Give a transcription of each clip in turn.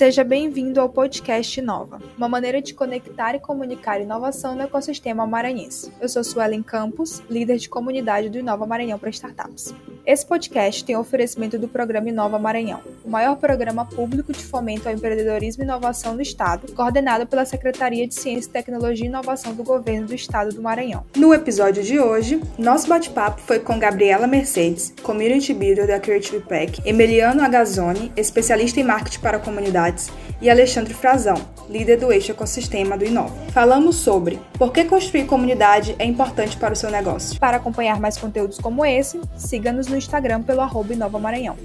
Seja bem-vindo ao podcast Nova, uma maneira de conectar e comunicar inovação no ecossistema maranhense. Eu sou Suelen Campos, líder de comunidade do Inova Maranhão para Startups. Esse podcast tem oferecimento do programa Inova Maranhão, o maior programa público de fomento ao empreendedorismo e inovação do Estado, coordenado pela Secretaria de Ciência, Tecnologia e Inovação do Governo do Estado do Maranhão. No episódio de hoje, nosso bate-papo foi com Gabriela Mercedes, Community Builder da Creative Pack, Emiliano Agazzoni, especialista em marketing para comunidades, e Alexandre Frazão, líder do eixo ecossistema do Inova. Falamos sobre por que construir comunidade é importante para o seu negócio. Para acompanhar mais conteúdos como esse, siga-nos no Instagram pelo arroba Maranhão.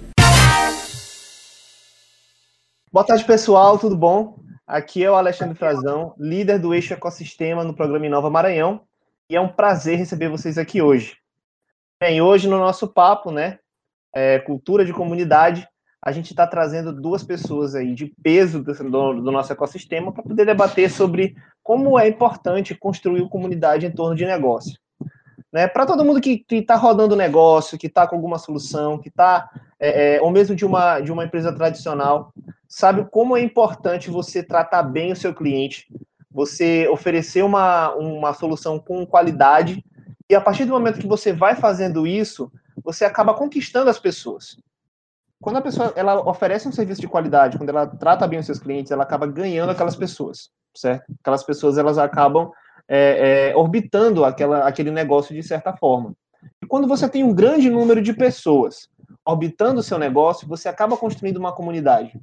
Boa tarde, pessoal, tudo bom? Aqui é o Alexandre Frazão, líder do Eixo Ecossistema no programa Inova Maranhão, e é um prazer receber vocês aqui hoje. Bem, hoje no nosso papo, né, é, cultura de comunidade, a gente está trazendo duas pessoas aí de peso do, do nosso ecossistema para poder debater sobre como é importante construir comunidade em torno de negócio. Né? Para todo mundo que está rodando negócio, que está com alguma solução, que está, é, é, ou mesmo de uma, de uma empresa tradicional, sabe como é importante você tratar bem o seu cliente, você oferecer uma, uma solução com qualidade, e a partir do momento que você vai fazendo isso, você acaba conquistando as pessoas. Quando a pessoa ela oferece um serviço de qualidade, quando ela trata bem os seus clientes, ela acaba ganhando aquelas pessoas, certo? Aquelas pessoas elas acabam é, é, orbitando aquela, aquele negócio de certa forma. E quando você tem um grande número de pessoas orbitando o seu negócio, você acaba construindo uma comunidade.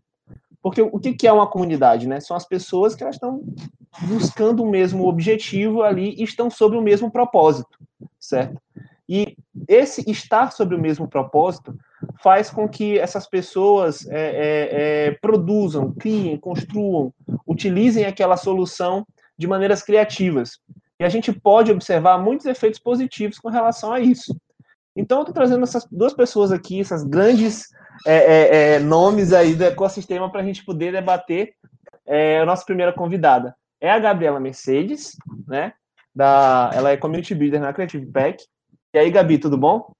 Porque o que é uma comunidade, né? São as pessoas que elas estão buscando o mesmo objetivo ali e estão sobre o mesmo propósito, certo? E esse estar sobre o mesmo propósito faz com que essas pessoas é, é, é, produzam, criem, construam, utilizem aquela solução de maneiras criativas. E a gente pode observar muitos efeitos positivos com relação a isso. Então, eu estou trazendo essas duas pessoas aqui, essas grandes é, é, é, nomes aí do ecossistema para a gente poder debater a nossa primeira convidada. É a Gabriela Mercedes, né? Da, ela é Community Builder na Creative Pack. E aí, Gabi, tudo bom?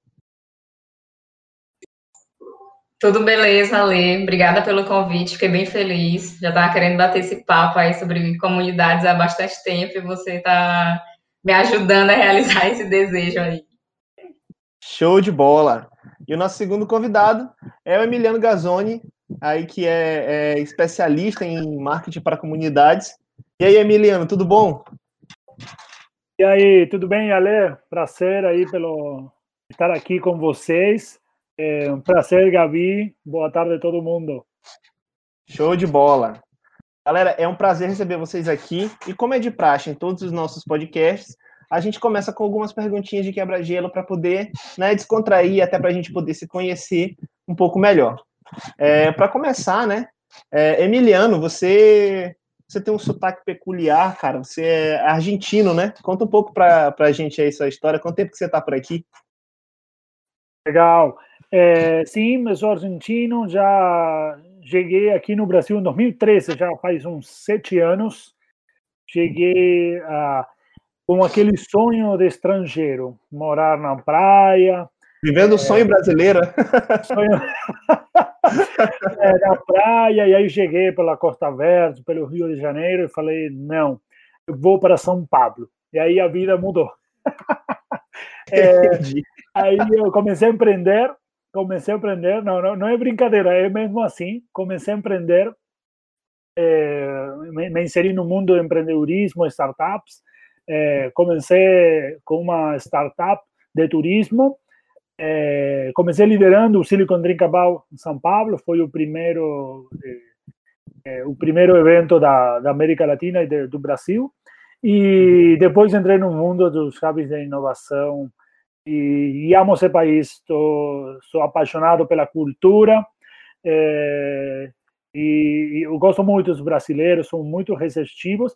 Tudo beleza, Ale. Obrigada pelo convite, fiquei bem feliz. Já estava querendo bater esse papo aí sobre comunidades há bastante tempo e você está me ajudando a realizar esse desejo aí. Show de bola! E o nosso segundo convidado é o Emiliano Gazzoni, aí que é, é especialista em marketing para comunidades. E aí, Emiliano, tudo bom? E aí, tudo bem, Ale? Prazer aí pelo estar aqui com vocês. É um prazer, Gabi. Boa tarde a todo mundo. Show de bola. Galera, é um prazer receber vocês aqui. E como é de praxe em todos os nossos podcasts, a gente começa com algumas perguntinhas de quebra-gelo para poder né, descontrair, até para a gente poder se conhecer um pouco melhor. É, para começar, né, é, Emiliano, você você tem um sotaque peculiar, cara. Você é argentino, né? Conta um pouco para a gente aí sua história. Quanto tempo que você está por aqui? Legal. É, sim, eu sou argentino, já cheguei aqui no Brasil em 2013, já faz uns sete anos. Cheguei a, com aquele sonho de estrangeiro, morar na praia. Vivendo o é, sonho brasileiro. Sonho... é, na praia, e aí cheguei pela Costa Verde, pelo Rio de Janeiro, e falei, não, eu vou para São Paulo. E aí a vida mudou. É, aí eu comecei a empreender comecei a aprender, não, não, não é brincadeira, é mesmo assim, comecei a empreender, é, me, me, inseri no mundo do empreendedorismo, startups, é, comecei com uma startup de turismo, é, comecei liderando o Silicon Drink About em São Paulo, foi o primeiro o primeiro evento da, da América Latina e de, do Brasil, e depois entrei no mundo dos hubs de inovação e, amo esse país. Tô, sou apaixonado pela cultura é, e, e, eu gosto muito dos brasileiros, são muito receptivos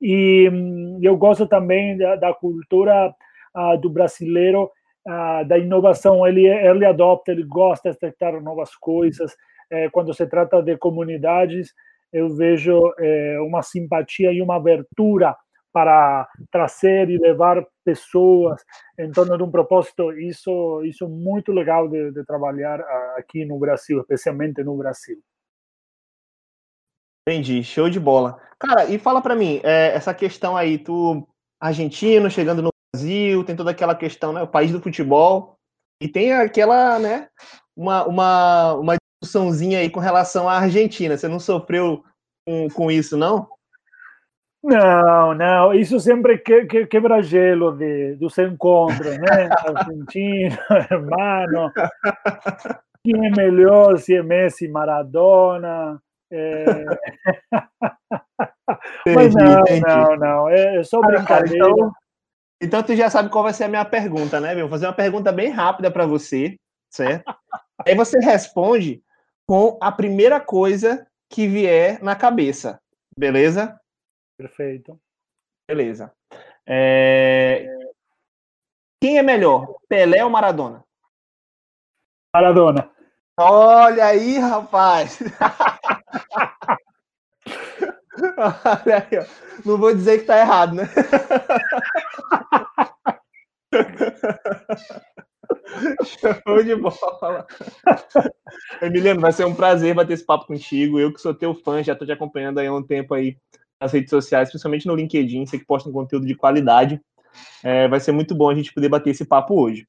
e hum, eu gosto também da, da cultura uh, do brasileiro, uh, da inovação. Ele ele adopta, ele gosta de testar novas coisas. É, quando se trata de comunidades, eu vejo é, uma simpatia e uma abertura para trazer e levar pessoas em torno de um propósito, isso isso é muito legal de, de trabalhar aqui no Brasil, especialmente no Brasil. Entendi, show de bola. Cara, e fala para mim, é, essa questão aí, tu argentino chegando no Brasil, tem toda aquela questão, né, o país do futebol, e tem aquela, né, uma, uma, uma discussãozinha aí com relação à Argentina. Você não sofreu com, com isso, não? Não, não, isso sempre que, que, quebra gelo de, dos encontros, né? Argentino, hermano, quem é melhor, se é Messi, Maradona. É... Mas não, entendi. não, não, é só brincadeira. Ah, então, então tu já sabe qual vai ser a minha pergunta, né? Vou fazer uma pergunta bem rápida para você, certo? Aí você responde com a primeira coisa que vier na cabeça, beleza? Perfeito. Beleza. É... Quem é melhor, Pelé ou Maradona? Maradona. Olha aí, rapaz. Olha aí. Não vou dizer que tá errado, né? Show de bola. Emiliano, vai ser um prazer bater esse papo contigo. Eu que sou teu fã, já tô te acompanhando aí há um tempo aí nas redes sociais, principalmente no LinkedIn, você que posta um conteúdo de qualidade. É, vai ser muito bom a gente poder bater esse papo hoje.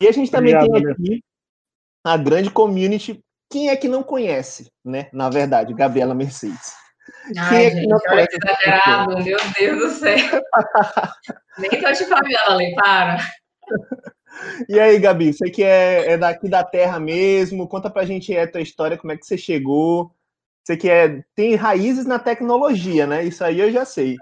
E a gente também Obrigado, tem aqui a grande community. Quem é que não conhece, né? Na verdade, Gabriela Mercedes. Ai, Quem é gente, que não que exagerado, meu Deus do céu. Nem tô te falando, ali, para. E aí, Gabi, você que é, é, daqui da terra mesmo, conta pra gente a tua história, como é que você chegou. Você que é, tem raízes na tecnologia, né? Isso aí eu já sei.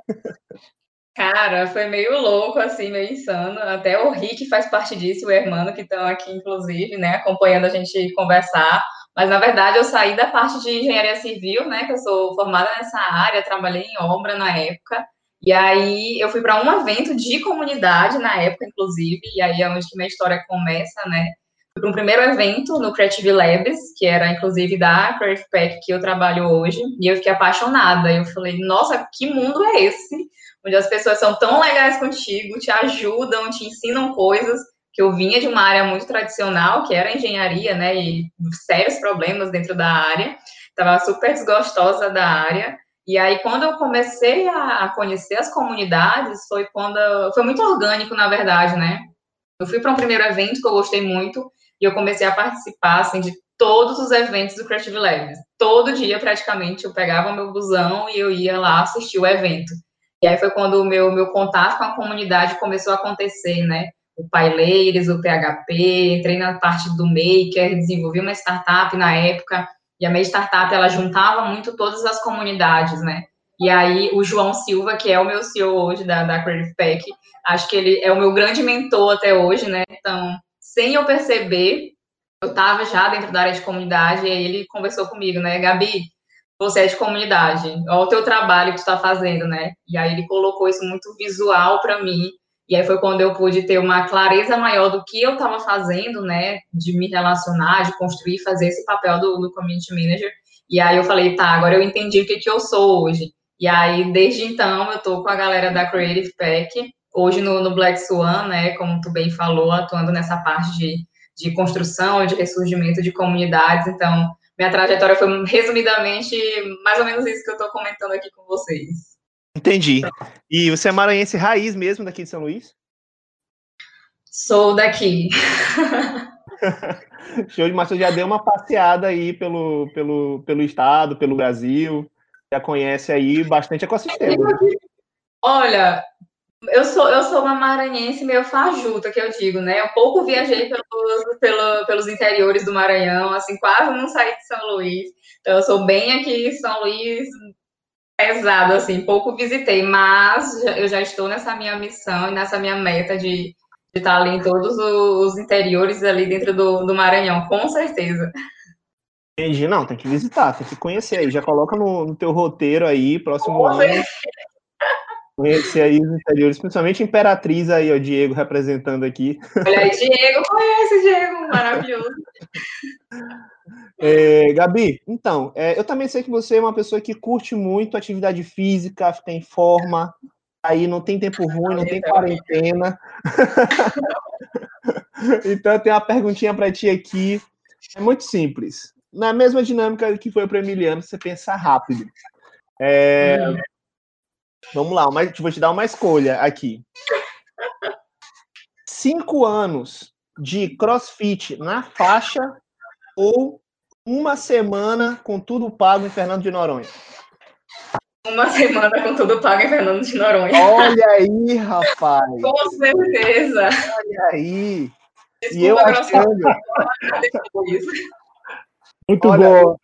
Cara, foi meio louco, assim, meio insano. Até o Rick faz parte disso, o Hermano, que estão aqui, inclusive, né, acompanhando a gente conversar. Mas, na verdade, eu saí da parte de engenharia civil, né, que eu sou formada nessa área, trabalhei em obra na época. E aí eu fui para um evento de comunidade na época, inclusive, e aí é onde que minha história começa, né? Fui para um primeiro evento no Creative Labs, que era inclusive da Creative Pack que eu trabalho hoje, e eu fiquei apaixonada. Eu falei, nossa, que mundo é esse? Onde as pessoas são tão legais contigo, te ajudam, te ensinam coisas, que eu vinha de uma área muito tradicional, que era engenharia, né? E sérios problemas dentro da área. Estava super desgostosa da área. E aí, quando eu comecei a conhecer as comunidades, foi quando. Foi muito orgânico, na verdade, né? Eu fui para um primeiro evento que eu gostei muito e eu comecei a participar, assim, de todos os eventos do Creative Labs. Todo dia, praticamente, eu pegava meu busão e eu ia lá assistir o evento. E aí foi quando o meu, meu contato com a comunidade começou a acontecer, né? O Paileiros, o PHP, entrei na parte do Maker, desenvolvi uma startup na época e a minha startup, ela juntava muito todas as comunidades, né? E aí, o João Silva, que é o meu CEO hoje da, da Creative Pack, acho que ele é o meu grande mentor até hoje, né? Então, sem eu perceber, eu estava já dentro da área de comunidade, e aí ele conversou comigo, né? Gabi, você é de comunidade, olha o teu trabalho que tu está fazendo, né? E aí ele colocou isso muito visual para mim, e aí foi quando eu pude ter uma clareza maior do que eu estava fazendo, né? De me relacionar, de construir, fazer esse papel do, do community manager. E aí eu falei, tá, agora eu entendi o que, que eu sou hoje. E aí, desde então, eu tô com a galera da Creative Pack, hoje no, no Black Swan, né? Como tu bem falou, atuando nessa parte de, de construção, de ressurgimento de comunidades. Então, minha trajetória foi resumidamente mais ou menos isso que eu tô comentando aqui com vocês. Entendi. E você é maranhense raiz mesmo daqui de São Luís? Sou daqui. Show de Você já deu uma passeada aí pelo, pelo, pelo estado, pelo Brasil. Já conhece aí bastante ecossistema. Olha, eu sou, eu sou uma maranhense meio fajuta, que eu digo, né? Eu pouco viajei pelos, pelo, pelos interiores do Maranhão, assim, quase não saí de São Luís. Então, eu sou bem aqui em São Luís, pesado, assim, pouco visitei, mas eu já estou nessa minha missão e nessa minha meta de, de estar ali em todos os interiores ali dentro do, do Maranhão, com certeza. Entendi, não, tem que visitar, tem que conhecer aí, já coloca no, no teu roteiro aí, próximo ano. Conhecer aí os interiores, principalmente Imperatriz aí, o Diego representando aqui. Olha aí, Diego, conhece, Diego, maravilhoso. É, Gabi, então, é, eu também sei que você é uma pessoa que curte muito atividade física, fica em forma, aí não tem tempo ruim, não tem quarentena. então, eu tenho uma perguntinha para ti aqui. É muito simples. na mesma dinâmica que foi para o Emiliano, você pensar rápido. É, hum. Vamos lá, mas vou te dar uma escolha aqui. Cinco anos de crossfit na faixa ou uma semana com tudo pago em Fernando de Noronha? Uma semana com tudo pago em Fernando de Noronha. Olha aí, rapaz. com certeza. Olha aí. Desculpa, e eu achando... Muito Olha, bom.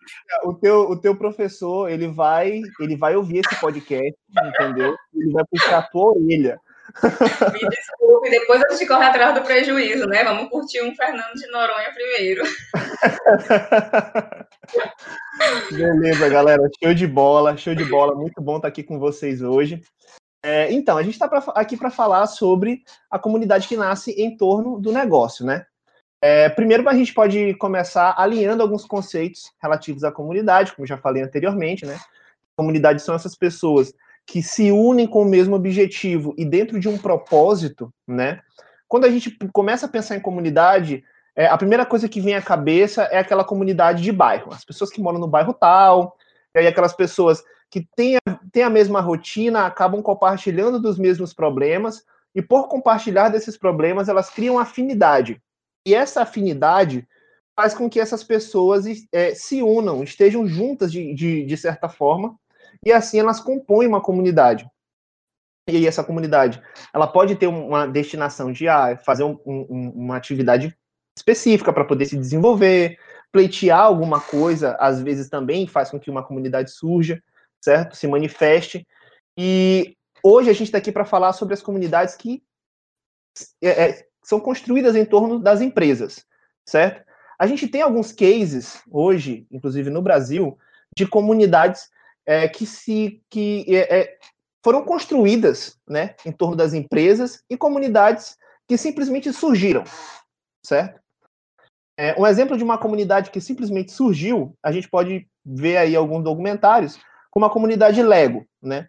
O teu, o teu professor, ele vai, ele vai ouvir esse podcast, entendeu? Ele vai puxar a tua orelha. Me desculpe, depois a gente corre atrás do prejuízo, né? Vamos curtir um Fernando de Noronha primeiro. Beleza, galera. Show de bola, show de bola. Muito bom estar aqui com vocês hoje. É, então, a gente está aqui para falar sobre a comunidade que nasce em torno do negócio, né? É, primeiro, a gente pode começar alinhando alguns conceitos relativos à comunidade, como já falei anteriormente, né? Comunidade são essas pessoas que se unem com o mesmo objetivo e dentro de um propósito, né? Quando a gente começa a pensar em comunidade, é, a primeira coisa que vem à cabeça é aquela comunidade de bairro, as pessoas que moram no bairro tal, e aí aquelas pessoas que têm a, têm a mesma rotina, acabam compartilhando dos mesmos problemas, e por compartilhar desses problemas, elas criam afinidade. E essa afinidade faz com que essas pessoas é, se unam, estejam juntas de, de, de certa forma, e assim elas compõem uma comunidade. E aí essa comunidade, ela pode ter uma destinação de ah, fazer um, um, uma atividade específica para poder se desenvolver, pleitear alguma coisa, às vezes também faz com que uma comunidade surja, certo? Se manifeste. E hoje a gente está aqui para falar sobre as comunidades que é, é, são construídas em torno das empresas, certo? A gente tem alguns cases hoje, inclusive no Brasil, de comunidades é, que se que é, é, foram construídas, né, em torno das empresas e comunidades que simplesmente surgiram, certo? É, um exemplo de uma comunidade que simplesmente surgiu, a gente pode ver aí alguns documentários, como a comunidade Lego, né?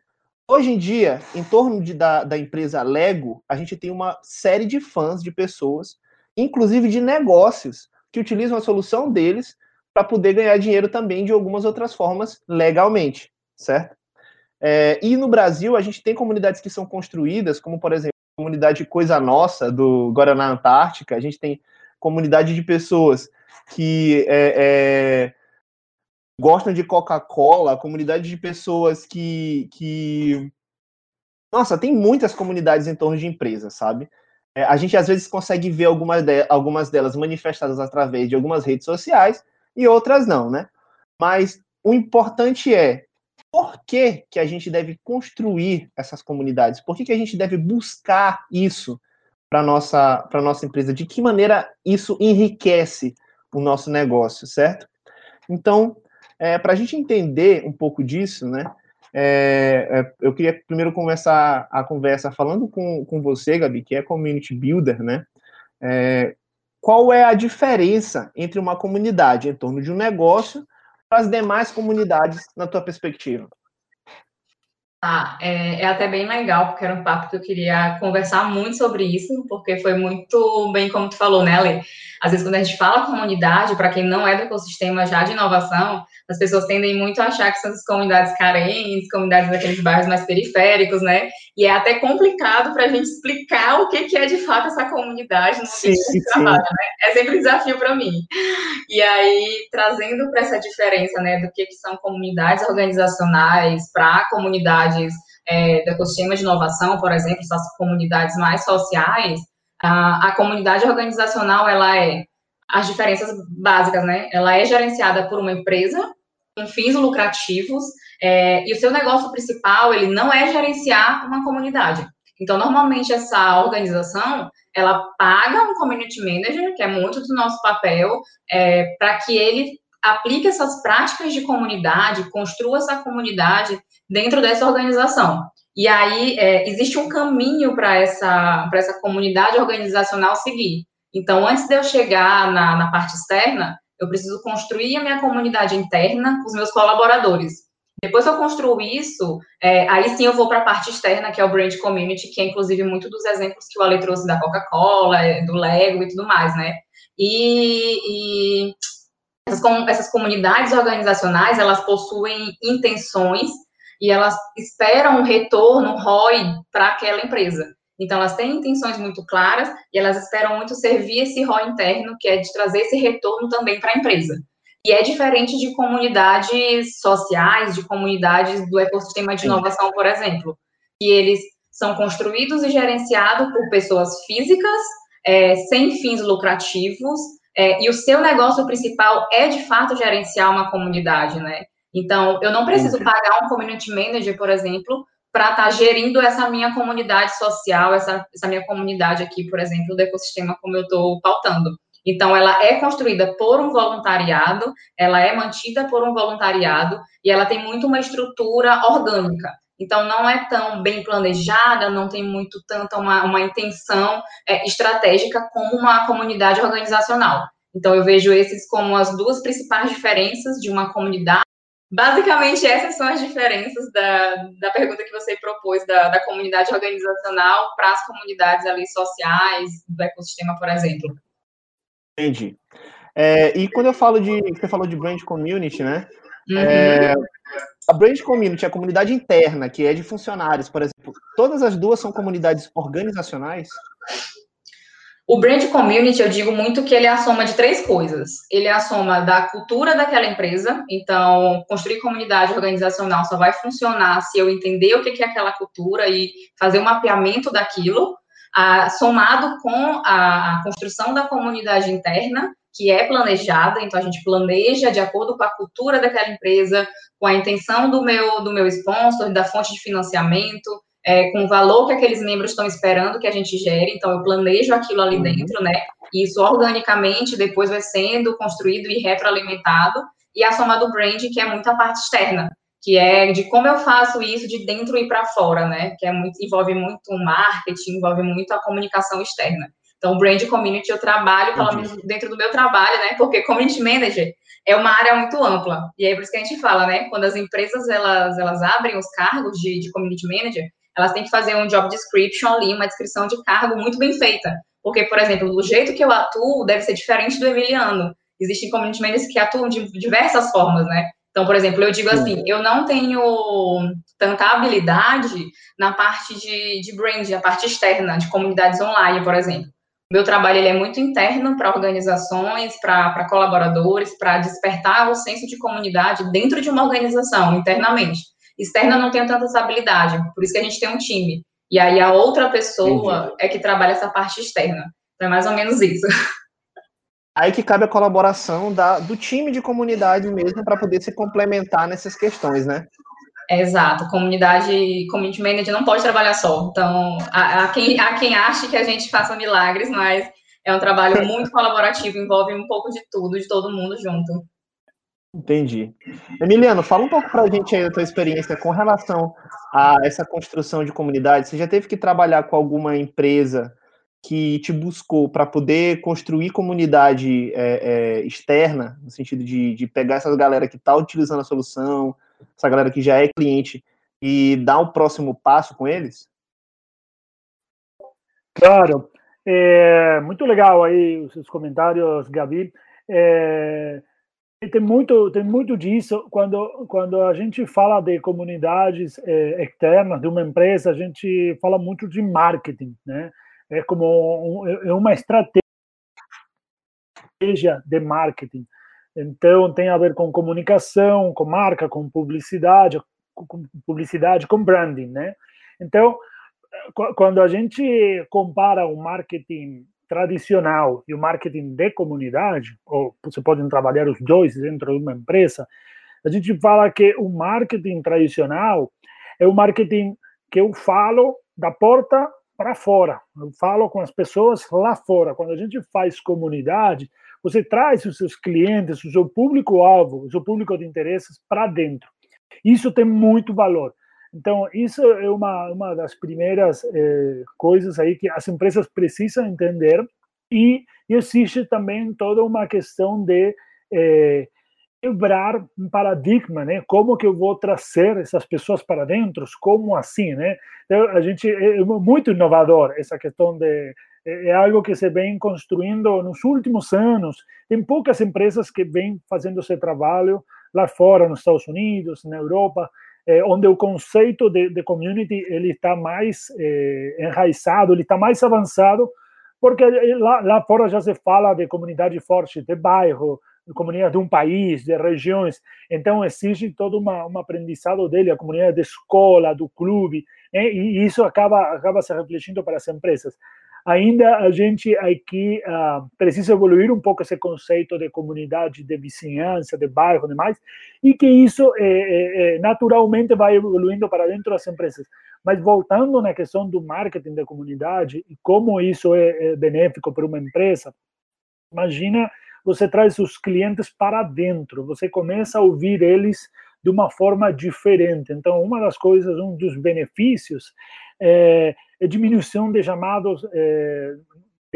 Hoje em dia, em torno de, da, da empresa Lego, a gente tem uma série de fãs, de pessoas, inclusive de negócios, que utilizam a solução deles para poder ganhar dinheiro também de algumas outras formas legalmente, certo? É, e no Brasil, a gente tem comunidades que são construídas, como, por exemplo, a comunidade Coisa Nossa, do Guaraná Antártica, a gente tem comunidade de pessoas que é, é, gostam de Coca-Cola, comunidade de pessoas que, que. Nossa, tem muitas comunidades em torno de empresas, sabe? É, a gente às vezes consegue ver algumas, de, algumas delas manifestadas através de algumas redes sociais e outras não, né? Mas o importante é por que, que a gente deve construir essas comunidades? Por que, que a gente deve buscar isso para nossa para nossa empresa? De que maneira isso enriquece o nosso negócio, certo? Então, é, Para a gente entender um pouco disso, né? É, é, eu queria primeiro começar a conversa falando com, com você, Gabi, que é community builder, né? É, qual é a diferença entre uma comunidade em torno de um negócio para as demais comunidades, na tua perspectiva? Ah, é, é, até bem legal, porque era um papo que eu queria conversar muito sobre isso, porque foi muito bem como tu falou, né, Ale? Às vezes, quando a gente fala comunidade, para quem não é do ecossistema já de inovação, as pessoas tendem muito a achar que são as comunidades carentes, comunidades daqueles bairros mais periféricos, né? E é até complicado para a gente explicar o que, que é de fato essa comunidade no sim, de trabalho, né? É sempre um desafio para mim. E aí, trazendo para essa diferença, né, do que, que são comunidades organizacionais para comunidades é, do ecossistema de inovação, por exemplo, essas comunidades mais sociais, a, a comunidade organizacional, ela é as diferenças básicas, né? Ela é gerenciada por uma empresa com fins lucrativos é, e o seu negócio principal ele não é gerenciar uma comunidade. Então, normalmente essa organização ela paga um community manager, que é muito do nosso papel, é, para que ele aplique essas práticas de comunidade, construa essa comunidade dentro dessa organização. E aí é, existe um caminho para essa, essa comunidade organizacional seguir. Então, antes de eu chegar na, na parte externa, eu preciso construir a minha comunidade interna com os meus colaboradores. Depois que eu construo isso, é, aí sim eu vou para a parte externa, que é o brand community, que é inclusive muito dos exemplos que o Ale trouxe da Coca-Cola, do Lego e tudo mais, né? E, e essas, essas comunidades organizacionais, elas possuem intenções e elas esperam um retorno, um ROI, para aquela empresa. Então, elas têm intenções muito claras e elas esperam muito servir esse ROI interno, que é de trazer esse retorno também para a empresa. E é diferente de comunidades sociais, de comunidades do ecossistema de inovação, por exemplo, que eles são construídos e gerenciados por pessoas físicas, é, sem fins lucrativos, é, e o seu negócio principal é, de fato, gerenciar uma comunidade, né? Então, eu não preciso pagar um community manager, por exemplo, para estar tá gerindo essa minha comunidade social, essa, essa minha comunidade aqui, por exemplo, do ecossistema como eu estou pautando. Então, ela é construída por um voluntariado, ela é mantida por um voluntariado e ela tem muito uma estrutura orgânica. Então, não é tão bem planejada, não tem muito tanta uma, uma intenção é, estratégica como uma comunidade organizacional. Então, eu vejo esses como as duas principais diferenças de uma comunidade. Basicamente, essas são as diferenças da, da pergunta que você propôs da, da comunidade organizacional para as comunidades ali sociais, do ecossistema, por exemplo. Entendi. É, e quando eu falo de. Você falou de brand community, né? Uhum. É, a brand community, a comunidade interna, que é de funcionários, por exemplo, todas as duas são comunidades organizacionais? O brand community, eu digo muito que ele é a soma de três coisas. Ele é a soma da cultura daquela empresa. Então, construir comunidade organizacional só vai funcionar se eu entender o que é aquela cultura e fazer um mapeamento daquilo, somado com a, a construção da comunidade interna, que é planejada, então a gente planeja de acordo com a cultura daquela empresa, com a intenção do meu, do meu sponsor, da fonte de financiamento, é, com o valor que aqueles membros estão esperando que a gente gere, então eu planejo aquilo ali uhum. dentro, né? E isso organicamente depois vai sendo construído e retroalimentado, e a soma do brand, que é muito a parte externa, que é de como eu faço isso de dentro e para fora, né? Que é muito, envolve muito o marketing, envolve muito a comunicação externa. Então, brand community eu trabalho, pelo menos dentro do meu trabalho, né? Porque community manager é uma área muito ampla. E é por isso que a gente fala, né? Quando as empresas elas, elas abrem os cargos de, de community manager, elas têm que fazer um job description ali, uma descrição de cargo muito bem feita. Porque, por exemplo, o jeito que eu atuo deve ser diferente do Emiliano. Existem community managers que atuam de diversas formas, né? Então, por exemplo, eu digo assim, eu não tenho tanta habilidade na parte de, de brand, na parte externa, de comunidades online, por exemplo. Meu trabalho ele é muito interno para organizações, para colaboradores, para despertar o senso de comunidade dentro de uma organização, internamente. Externa não tenho tanta essa habilidade, por isso que a gente tem um time. E aí a outra pessoa Entendi. é que trabalha essa parte externa. Então é mais ou menos isso. Aí que cabe a colaboração da, do time de comunidade mesmo para poder se complementar nessas questões, né? Exato, comunidade, community manager não pode trabalhar só. Então, há, quem, há quem ache que a gente faça milagres, mas é um trabalho muito colaborativo, envolve um pouco de tudo, de todo mundo junto. Entendi. Emiliano, fala um pouco para a gente aí da tua experiência com relação a essa construção de comunidade. Você já teve que trabalhar com alguma empresa que te buscou para poder construir comunidade é, é, externa, no sentido de, de pegar essa galera que está utilizando a solução, essa galera que já é cliente e dar o próximo passo com eles? Claro, é, muito legal aí os seus comentários, Gabi. É, tem muito tem muito disso. Quando quando a gente fala de comunidades é, externas de uma empresa a gente fala muito de marketing né? É como um, é uma estratégia de marketing. Então, tem a ver com comunicação, com marca, com publicidade, com publicidade, com branding, né? Então, quando a gente compara o marketing tradicional e o marketing de comunidade, ou você pode trabalhar os dois dentro de uma empresa, a gente fala que o marketing tradicional é o marketing que eu falo da porta para fora, eu falo com as pessoas lá fora. Quando a gente faz comunidade, você traz os seus clientes, o seu público-alvo, o seu público de interesses para dentro. Isso tem muito valor. Então, isso é uma, uma das primeiras eh, coisas aí que as empresas precisam entender. E, existe também toda uma questão de eh, quebrar um paradigma, né? Como que eu vou trazer essas pessoas para dentro? Como assim, né? Então, a gente é muito inovador essa questão de é, é algo que se vem construindo nos últimos anos. Tem poucas empresas que vêm fazendo esse trabalho lá fora, nos Estados Unidos, na Europa, é, onde o conceito de, de, community ele está mais é, enraizado, ele está mais avançado, porque lá, lá fora já se fala de comunidade forte, de bairro, de comunidade de um país, de regiões. Então, exige todo uma, um aprendizado dele, a comunidade de escola, do clube, né? e isso acaba, acaba se refletindo para as empresas ainda a gente aqui uh, precisa evoluir um pouco esse conceito de comunidade, de vizinhança, de bairro demais, e que isso é, é, naturalmente vai evoluindo para dentro das empresas. Mas voltando na questão do marketing da comunidade e como isso é, é benéfico para uma empresa, imagina você traz os clientes para dentro, você começa a ouvir eles de uma forma diferente. Então, uma das coisas, um dos benefícios é diminuição de chamados é,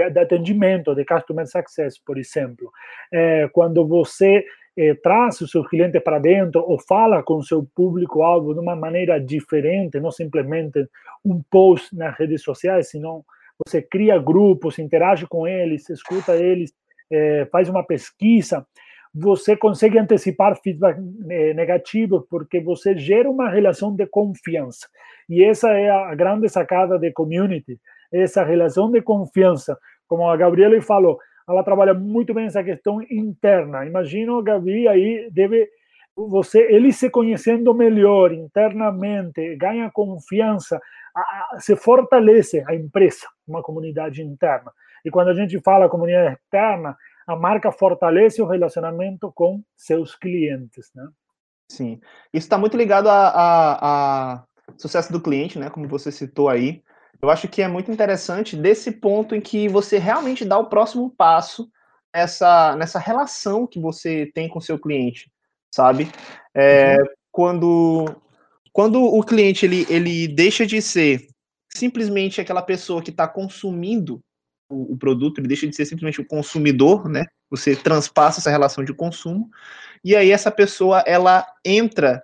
de, atendimento, de customer success, por exemplo. É, quando você é, traz o seu cliente para dentro ou fala com seu público-alvo de uma maneira diferente, não simplesmente um post nas redes sociais, senão você cria grupos, interage com eles, escuta eles, é, faz uma pesquisa, você consegue antecipar feedback é, negativo porque você gera uma relação de confiança. E essa é a grande sacada de community, essa relação de confiança. Como a Gabriela falou, ela trabalha muito bem essa questão interna. Imagino a Gabi aí deve você ele se conhecendo melhor internamente, ganha confiança, se fortalece a empresa, uma comunidade interna. E quando a gente fala comunidade externa, a marca fortalece o relacionamento com seus clientes, né? Sim, isso está muito ligado a, a, a, sucesso do cliente, né? Como você citou aí. Eu acho que é muito interessante desse ponto em que você realmente dá o próximo passo nessa, nessa relação que você tem com seu cliente, sabe? É, uhum. Quando quando o cliente ele, ele deixa de ser simplesmente aquela pessoa que está consumindo o, produto, ele deixa de ser simplesmente o consumidor, né? Você transpassa essa relação de consumo e aí essa pessoa ela entra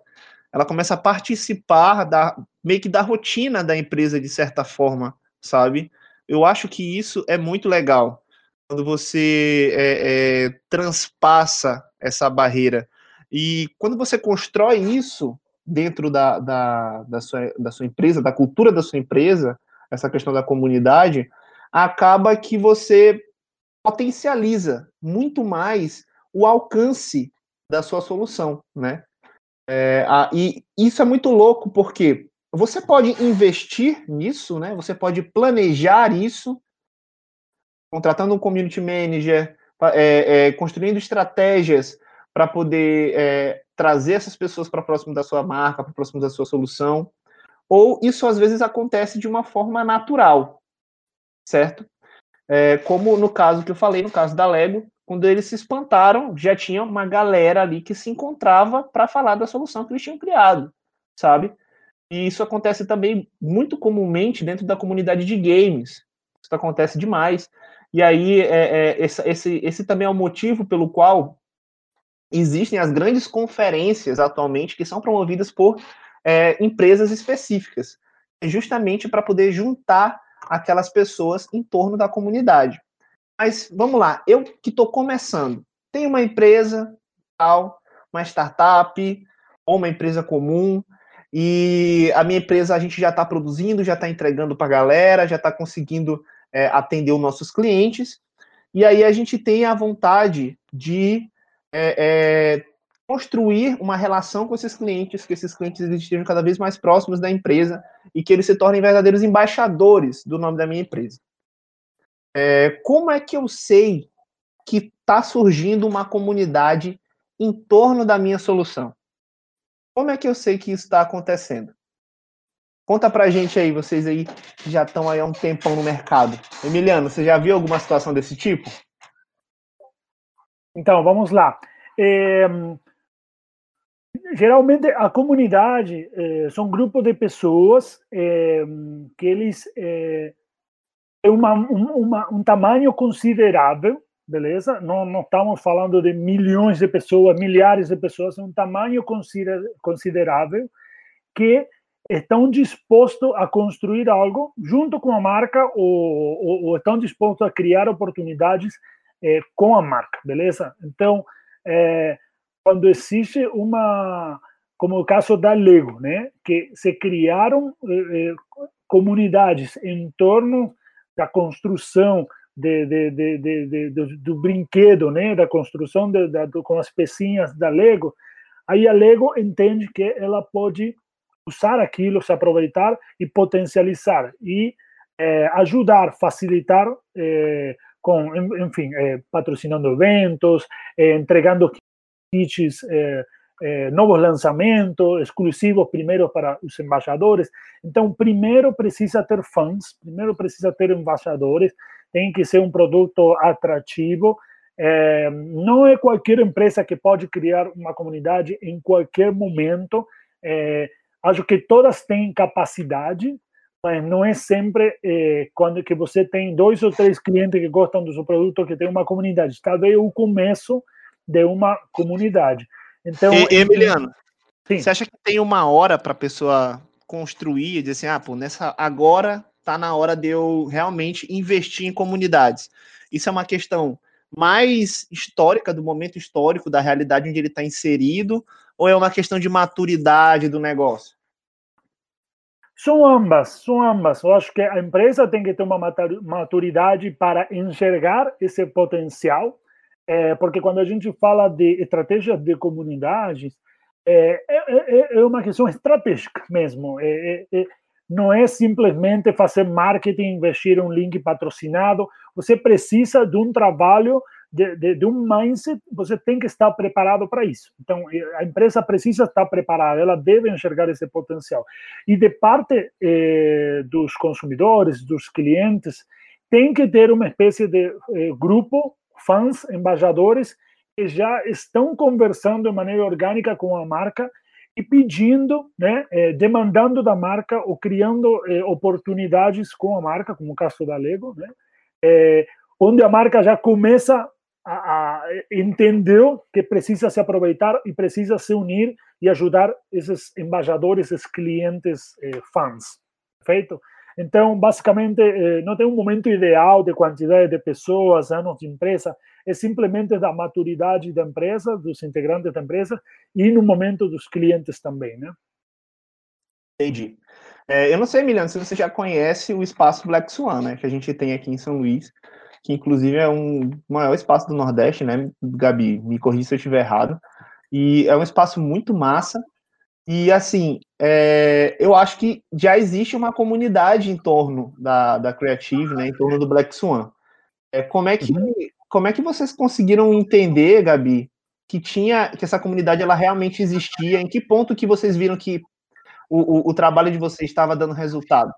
ela começa a participar da meio que da rotina da empresa de certa forma, sabe? Eu acho que isso é muito legal quando você é, é, transpassa essa barreira e quando você constrói isso dentro da, da, da, sua, da sua empresa, da cultura da sua empresa, essa questão da comunidade, acaba que você potencializa muito mais o alcance da sua solução, né? É, a, e isso é muito louco, porque você pode investir nisso, né? Você pode planejar isso, contratando um community manager, é, é, construindo estratégias para poder é, trazer essas pessoas para próximo da sua marca, para próximo da sua solução. Ou isso às vezes acontece de uma forma natural, certo? É, como no caso que eu falei, no caso da Lego, quando eles se espantaram, já tinha uma galera ali que se encontrava para falar da solução que eles tinham criado, sabe? E isso acontece também muito comumente dentro da comunidade de games. Isso acontece demais. E aí, é, é, esse, esse, esse também é o motivo pelo qual existem as grandes conferências atualmente que são promovidas por é, empresas específicas, justamente para poder juntar aquelas pessoas em torno da comunidade. Mas vamos lá, eu que estou começando, tenho uma empresa, tal, uma startup ou uma empresa comum, e a minha empresa a gente já está produzindo, já está entregando para a galera, já está conseguindo é, atender os nossos clientes, e aí a gente tem a vontade de é, é, construir uma relação com esses clientes, que esses clientes estejam cada vez mais próximos da empresa e que eles se tornem verdadeiros embaixadores do nome da minha empresa. É, como é que eu sei que está surgindo uma comunidade em torno da minha solução? Como é que eu sei que isso está acontecendo? Conta pra gente aí, vocês aí que já estão aí há um tempão no mercado. Emiliano, você já viu alguma situação desse tipo? Então, vamos lá. É, geralmente a comunidade é, são grupos de pessoas é, que eles é, é uma, uma, um tamanho considerável, beleza? Não, não estamos falando de milhões de pessoas, milhares de pessoas, é um tamanho considerável que estão dispostos a construir algo junto com a marca ou, ou, ou estão dispostos a criar oportunidades é, com a marca, beleza? Então, é, quando existe uma, como o caso da Lego, né, que se criaram é, comunidades em torno da construção de, de, de, do, do, brinquedo, né, da construção da, com as pecinhas da Lego, aí a Lego entende que ela pode usar aquilo, se aproveitar e potencializar e é, ajudar, facilitar é, com, enfim, é, patrocinando eventos, entregando kits, novos lançamentos exclusivos primeiro para os embaixadores. Então, primeiro precisa ter fãs, primeiro precisa ter embaixadores, tem que ser um produto atrativo. É, não é qualquer empresa que pode criar uma comunidade em qualquer momento. É, Acho que todas têm capacidade, mas não é sempre eh, quando que você tem dois ou três clientes que gostam do seu produto que tem uma comunidade. Talvez o começo de uma comunidade. Então, e, Emiliano, sim. você acha que tem uma hora para a pessoa construir, dizer assim, ah, pô, nessa agora está na hora de eu realmente investir em comunidades. Isso é uma questão mais histórica do momento histórico da realidade onde ele está inserido, ou é uma questão de maturidade do negócio? São ambas, são ambas. Eu acho que a empresa tem que ter uma maturidade para enxergar esse potencial, é, porque quando a gente fala de estratégias de comunidades, é, é, é uma questão estratégica mesmo. não é simplesmente fazer marketing, investir um link patrocinado. Você precisa de um trabalho de, de, de, um mindset, você tem que estar preparado para isso. Então, a empresa precisa estar preparada, ela deve enxergar esse potencial. E de parte dos consumidores, dos clientes, tem que ter uma espécie de grupo, fãs, embaixadores, que já estão conversando de maneira orgânica com a marca e pedindo, né, eh, demandando da marca ou criando eh, oportunidades com a marca, como o caso da Lego, né, eh, onde a marca já começa a, a, entendeu que precisa se aproveitar e precisa se unir e ajudar esses embaixadores, esses clientes fãs. Perfeito? Então, basicamente, eh, não tem um momento ideal de quantidade de pessoas, anos de empresa, é simplesmente da maturidade da empresa, dos integrantes da empresa e no momento dos clientes também, né? Entendi. É, eu não sei, Emiliano, se você já conhece o espaço Black Swan, né, que a gente tem aqui em São Luís que inclusive é um maior espaço do Nordeste, né? Gabi, me corrija se eu estiver errado. E é um espaço muito massa. E assim, é, eu acho que já existe uma comunidade em torno da, da Creative, né? Em torno do Black Swan. É, como, é que, uhum. como é que vocês conseguiram entender, Gabi, que tinha que essa comunidade ela realmente existia? Em que ponto que vocês viram que o, o, o trabalho de vocês estava dando resultado?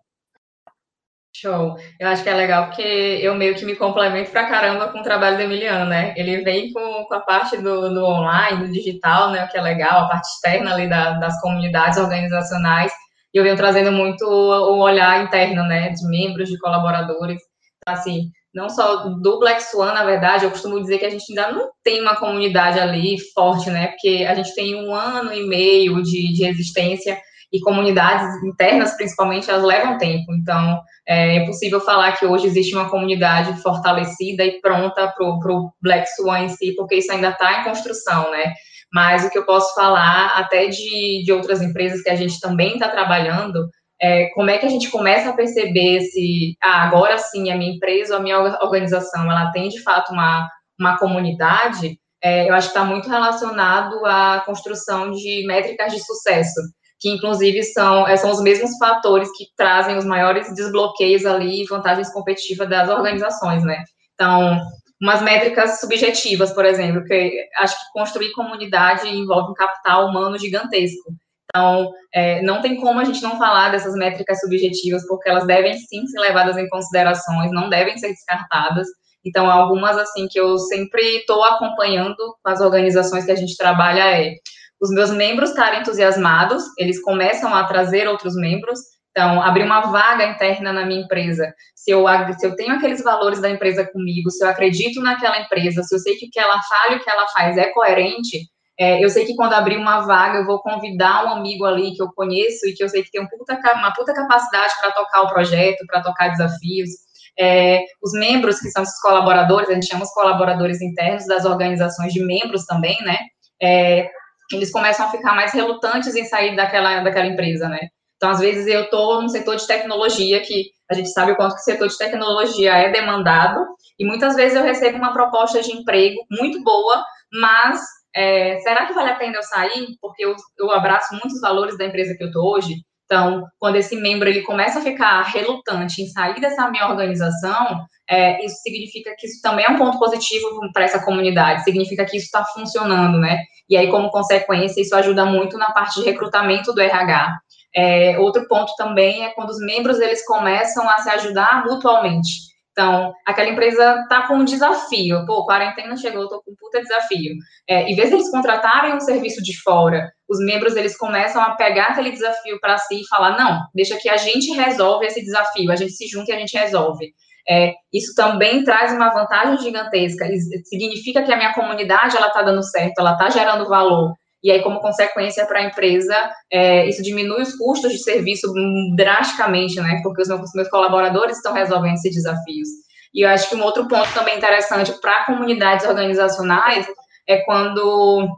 Show. Eu acho que é legal porque eu meio que me complemento pra caramba com o trabalho do Emiliano, né? Ele vem com, com a parte do, do online, do digital, né? O que é legal, a parte externa ali da, das comunidades organizacionais. E eu venho trazendo muito o olhar interno, né? De membros, de colaboradores. Então, assim, não só do Black Swan, na verdade, eu costumo dizer que a gente ainda não tem uma comunidade ali forte, né? Porque a gente tem um ano e meio de, de existência e comunidades internas, principalmente, elas levam tempo. Então, é, é possível falar que hoje existe uma comunidade fortalecida e pronta para o Black Swan em si, porque isso ainda está em construção, né? Mas o que eu posso falar, até de, de outras empresas que a gente também está trabalhando, é, como é que a gente começa a perceber se ah, agora sim a minha empresa a minha organização ela tem de fato uma, uma comunidade, é, eu acho que está muito relacionado à construção de métricas de sucesso que inclusive são, eh, são os mesmos fatores que trazem os maiores desbloqueios ali e vantagens competitivas das organizações, né? Então, umas métricas subjetivas, por exemplo, que acho que construir comunidade envolve um capital humano gigantesco. Então, é, não tem como a gente não falar dessas métricas subjetivas, porque elas devem sim ser levadas em considerações, não devem ser descartadas. Então, algumas, assim, que eu sempre estou acompanhando com as organizações que a gente trabalha é os meus membros estarem entusiasmados, eles começam a trazer outros membros. Então, abrir uma vaga interna na minha empresa. Se eu, se eu tenho aqueles valores da empresa comigo, se eu acredito naquela empresa, se eu sei que o que ela fala e o que ela faz é coerente, É, eu sei que quando abrir uma vaga, eu vou convidar um amigo ali que eu conheço e que eu sei que tem um puta, uma puta capacidade para tocar o projeto, para tocar desafios. É, os membros, que são os colaboradores, a gente chama os colaboradores internos das organizações de membros também, né? É, eles começam a ficar mais relutantes em sair daquela, daquela empresa, né? Então, às vezes, eu estou no setor de tecnologia, que a gente sabe o quanto que o setor de tecnologia é demandado, e muitas vezes eu recebo uma proposta de emprego muito boa, mas é, será que vale a pena eu sair? Porque eu, eu abraço muitos valores da empresa que eu estou hoje. Então, quando esse membro ele começa a ficar relutante em sair dessa minha organização, é, isso significa que isso também é um ponto positivo para essa comunidade, significa que isso está funcionando, né? E aí, como consequência, isso ajuda muito na parte de recrutamento do RH. É, outro ponto também é quando os membros eles começam a se ajudar mutualmente. Então, aquela empresa está com um desafio. Pô, quarentena chegou, estou com um puta desafio. É, em vez de eles contratarem um serviço de fora, os membros eles começam a pegar aquele desafio para si e falar: não, deixa que a gente resolve esse desafio, a gente se junta e a gente resolve. É, isso também traz uma vantagem gigantesca. Significa que a minha comunidade ela está dando certo, ela está gerando valor. E aí, como consequência para a empresa, é, isso diminui os custos de serviço drasticamente, né? Porque os meus, meus colaboradores estão resolvendo esses desafios. E eu acho que um outro ponto também interessante para comunidades organizacionais é quando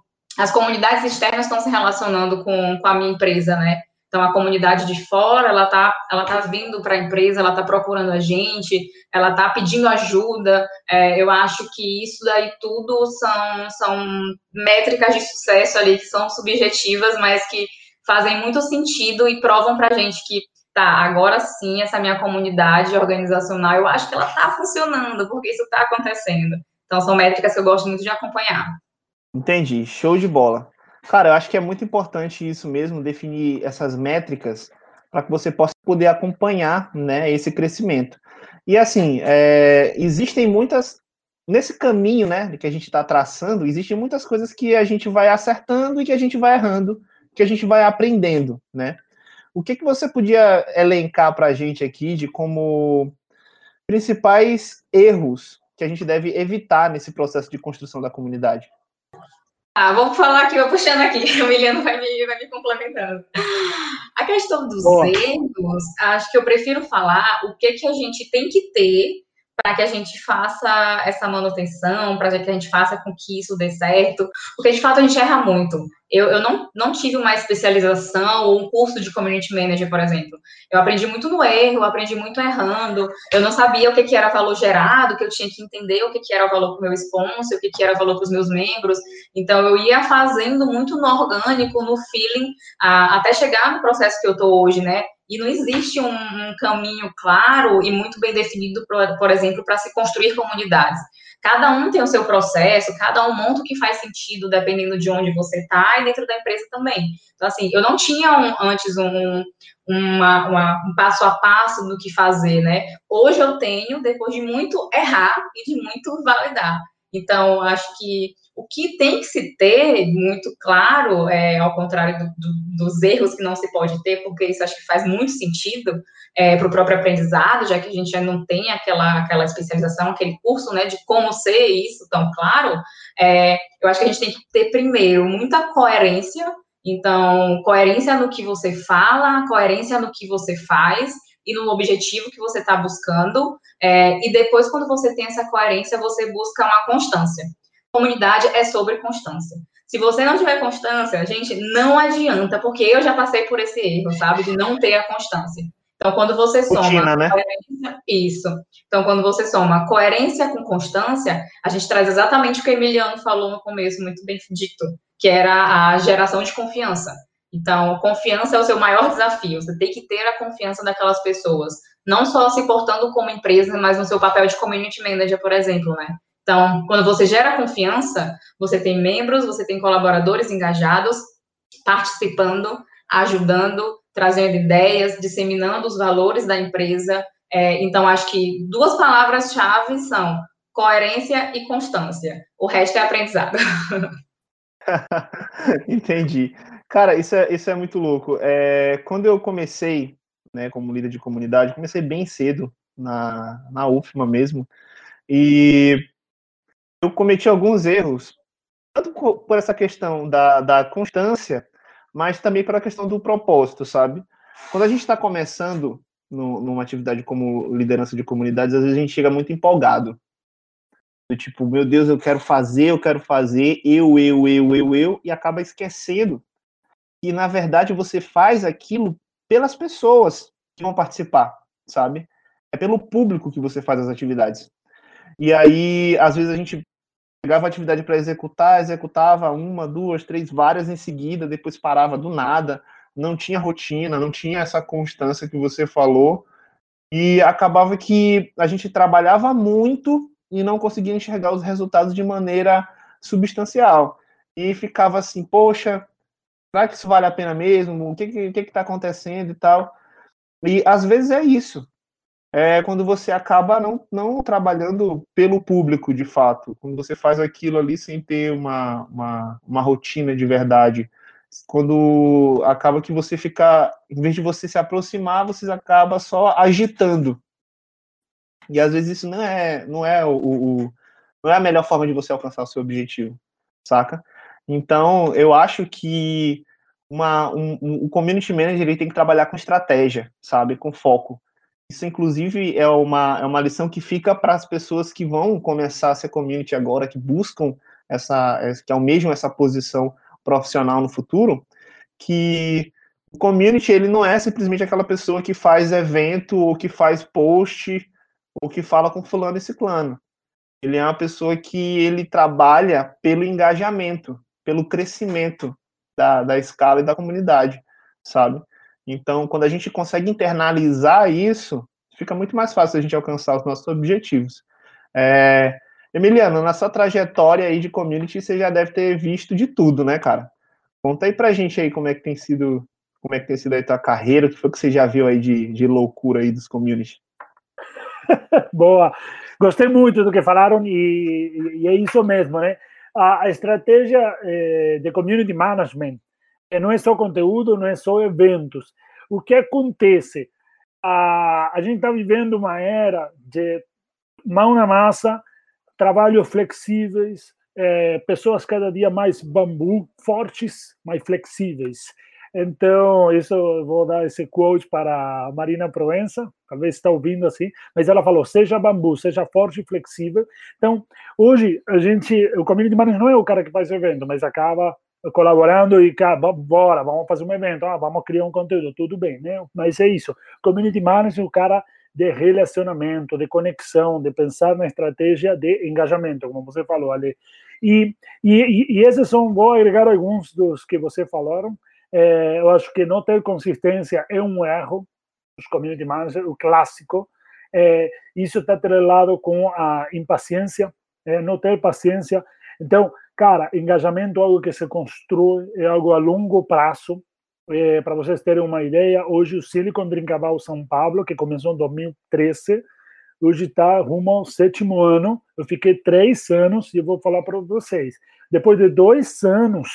as comunidades externas estão se relacionando com, com a minha empresa, né? Então, a comunidade de fora, ela está ela tá vindo para a empresa, ela está procurando a gente, ela está pedindo ajuda. É, eu acho que isso daí tudo são, são métricas de sucesso ali, que são subjetivas, mas que fazem muito sentido e provam para a gente que, tá, agora sim, essa minha comunidade organizacional, eu acho que ela está funcionando, porque isso está acontecendo. Então, são métricas que eu gosto muito de acompanhar. Entendi, show de bola. Cara, eu acho que é muito importante isso mesmo, definir essas métricas para que você possa poder acompanhar né, esse crescimento. E assim, é, existem muitas. Nesse caminho né, que a gente está traçando, existem muitas coisas que a gente vai acertando e que a gente vai errando, que a gente vai aprendendo. Né? O que, que você podia elencar para a gente aqui de como principais erros que a gente deve evitar nesse processo de construção da comunidade? Ah, vamos falar aqui, vou puxando aqui, o Miliano vai me, vai me complementando. A questão dos oh. erros, acho que eu prefiro falar o que, que a gente tem que ter para que a gente faça essa manutenção, para que a gente faça com que isso dê certo, porque de fato a gente erra muito. Eu, eu não, não tive uma especialização ou um curso de community manager, por exemplo. Eu aprendi muito no erro, aprendi muito errando. Eu não sabia o que, que era valor gerado, que eu tinha que entender o que, que era valor para o meu sponsor, o que, que era valor para os meus membros. Então, eu ia fazendo muito no orgânico, no feeling, a, até chegar no processo que eu estou hoje, né? E não existe um, um caminho claro e muito bem definido, por, por exemplo, para se construir comunidades. Cada um tem o seu processo, cada um monta o que faz sentido dependendo de onde você está e dentro da empresa também. Então, assim, eu não tinha um, antes um, uma, uma, um passo a passo do que fazer, né? Hoje eu tenho, depois de muito errar e de muito validar. Então, acho que o que tem que se ter muito claro, é, ao contrário do, do, dos erros que não se pode ter, porque isso acho que faz muito sentido é, para o próprio aprendizado, já que a gente já não tem aquela, aquela especialização, aquele curso né, de como ser isso tão claro, é, eu acho que a gente tem que ter primeiro muita coerência, então, coerência no que você fala, coerência no que você faz, e no objetivo que você está buscando. É, e depois, quando você tem essa coerência, você busca uma constância. Comunidade é sobre constância. Se você não tiver constância, gente, não adianta, porque eu já passei por esse erro, sabe, de não ter a constância. Então, quando você soma Rotina, né? isso. Então, quando você soma coerência com constância, a gente traz exatamente o que o Emiliano falou no começo, muito bem dito, que era a geração de confiança. Então, confiança é o seu maior desafio. Você tem que ter a confiança daquelas pessoas, não só se portando como empresa, mas no seu papel de community manager, por exemplo, né? Então, quando você gera confiança, você tem membros, você tem colaboradores engajados, participando, ajudando, trazendo ideias, disseminando os valores da empresa. É, então, acho que duas palavras-chave são coerência e constância. O resto é aprendizado. Entendi. Cara, isso é, isso é muito louco. É, quando eu comecei, né, como líder de comunidade, comecei bem cedo, na, na UFMA mesmo, e eu cometi alguns erros tanto por essa questão da, da constância, mas também pela questão do propósito, sabe? Quando a gente está começando no, numa atividade como liderança de comunidades, às vezes a gente chega muito empolgado. Do tipo, meu Deus, eu quero fazer, eu quero fazer, eu, eu, eu, eu, eu, e acaba esquecendo que, na verdade, você faz aquilo pelas pessoas que vão participar, sabe? É pelo público que você faz as atividades. E aí, às vezes, a gente pegava atividade para executar, executava uma, duas, três, várias em seguida, depois parava do nada, não tinha rotina, não tinha essa constância que você falou, e acabava que a gente trabalhava muito e não conseguia enxergar os resultados de maneira substancial. E ficava assim, poxa, será que isso vale a pena mesmo? O que que está acontecendo e tal? E às vezes é isso é quando você acaba não, não trabalhando pelo público de fato, quando você faz aquilo ali sem ter uma, uma, uma rotina de verdade. Quando acaba que você fica, em vez de você se aproximar, você acaba só agitando. E às vezes isso não é, não é o, o não é a melhor forma de você alcançar o seu objetivo, saca? Então, eu acho que uma, um, um, o community manager ele tem que trabalhar com estratégia, sabe? Com foco. Isso, inclusive, é uma, é uma lição que fica para as pessoas que vão começar a ser community agora, que buscam essa, que almejam essa posição profissional no futuro, que o community ele não é simplesmente aquela pessoa que faz evento ou que faz post ou que fala com fulano e ciclano. Ele é uma pessoa que ele trabalha pelo engajamento, pelo crescimento da, da escala e da comunidade, sabe? Então, quando a gente consegue internalizar isso, fica muito mais fácil a gente alcançar os nossos objetivos. É... Emiliano, na sua trajetória aí de community, você já deve ter visto de tudo, né, cara? Conta aí pra gente aí como é que tem sido, como é que tem sido aí tua carreira, o que foi que você já viu aí de, de loucura aí dos community? Boa, gostei muito do que falaram e, e é isso mesmo, né? A, a estratégia eh, de community management não é só conteúdo, não é só eventos. O que acontece? A, a gente está vivendo uma era de mão na massa, trabalhos flexíveis, é, pessoas cada dia mais bambu, fortes, mais flexíveis. Então, isso eu vou dar esse quote para a Marina Proença, talvez está ouvindo assim, mas ela falou: seja bambu, seja forte e flexível. Então, hoje, a gente, o community manager não é o cara que faz evento, mas acaba colaborando e, cara, bora, vamos fazer um evento, ah, vamos criar um conteúdo, tudo bem, né? Mas é isso. Community manager, o cara de relacionamento, de conexão, de pensar na estratégia de engajamento, como você falou, Ali. E, e, e esses são, vou agregar alguns dos que você falaram. É, eu acho que não ter consistência é um erro dos community managers, o clássico. É, isso está atrelado com a impaciência, é, não ter paciência. Então, Cara, engajamento é algo que se constrói, é algo a longo prazo. É, Para vocês terem uma ideia, hoje o Silicon Drinkaval São Paulo, que começou em 2013, hoje está rumo ao sétimo ano. Eu fiquei três anos e vou falar para vocês. Depois de dois anos,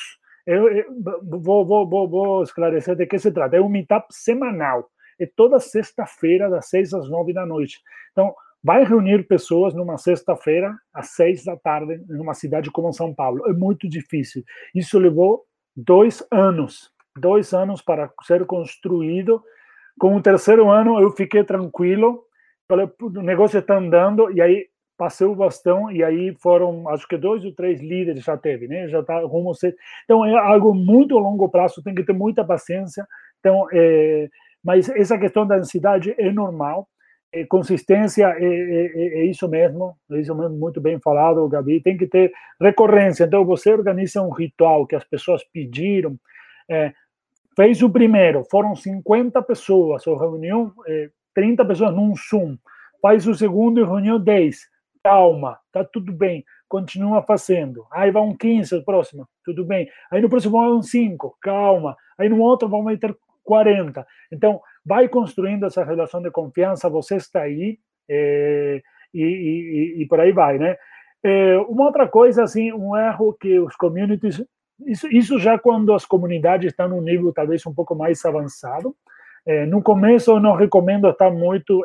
eu, eu vou, vou, vou, vou, esclarecer de que se trata. É um meetup semanal. É toda sexta-feira, das seis às nove da noite. Então, vai reunir pessoas numa sexta-feira às seis da tarde numa cidade como São Paulo. É muito difícil. Isso levou dois anos, dois anos para ser construído. Com o terceiro ano eu fiquei tranquilo, falei, o negócio está andando e aí passei o bastão e aí foram, acho que dois ou três líderes já teve, né? Já está rumo Então é algo muito a longo prazo, tem que ter muita paciência. Então, é... mas essa questão da ansiedade é normal consistência é, é, é, isso mesmo, é isso mesmo, muito bem falado, Gabi. Tem que ter recorrência. Então, você organiza um ritual que as pessoas pediram. É, fez o primeiro, foram 50 pessoas, ou reunião, é, 30 pessoas num Zoom. Faz o segundo e reunião 10. Calma, tá tudo bem. Continua fazendo. Aí vão 15, próximo, tudo bem. Aí no próximo vão 5, calma. Aí no outro vão ter 40. Então, vai construindo essa relação de confiança, você está aí, é, e, e, e, por aí vai, né? É, uma outra coisa, assim, um erro que os communities, isso, isso já quando as comunidades estão num nível talvez um pouco mais avançado, é, no começo eu não recomendo estar muito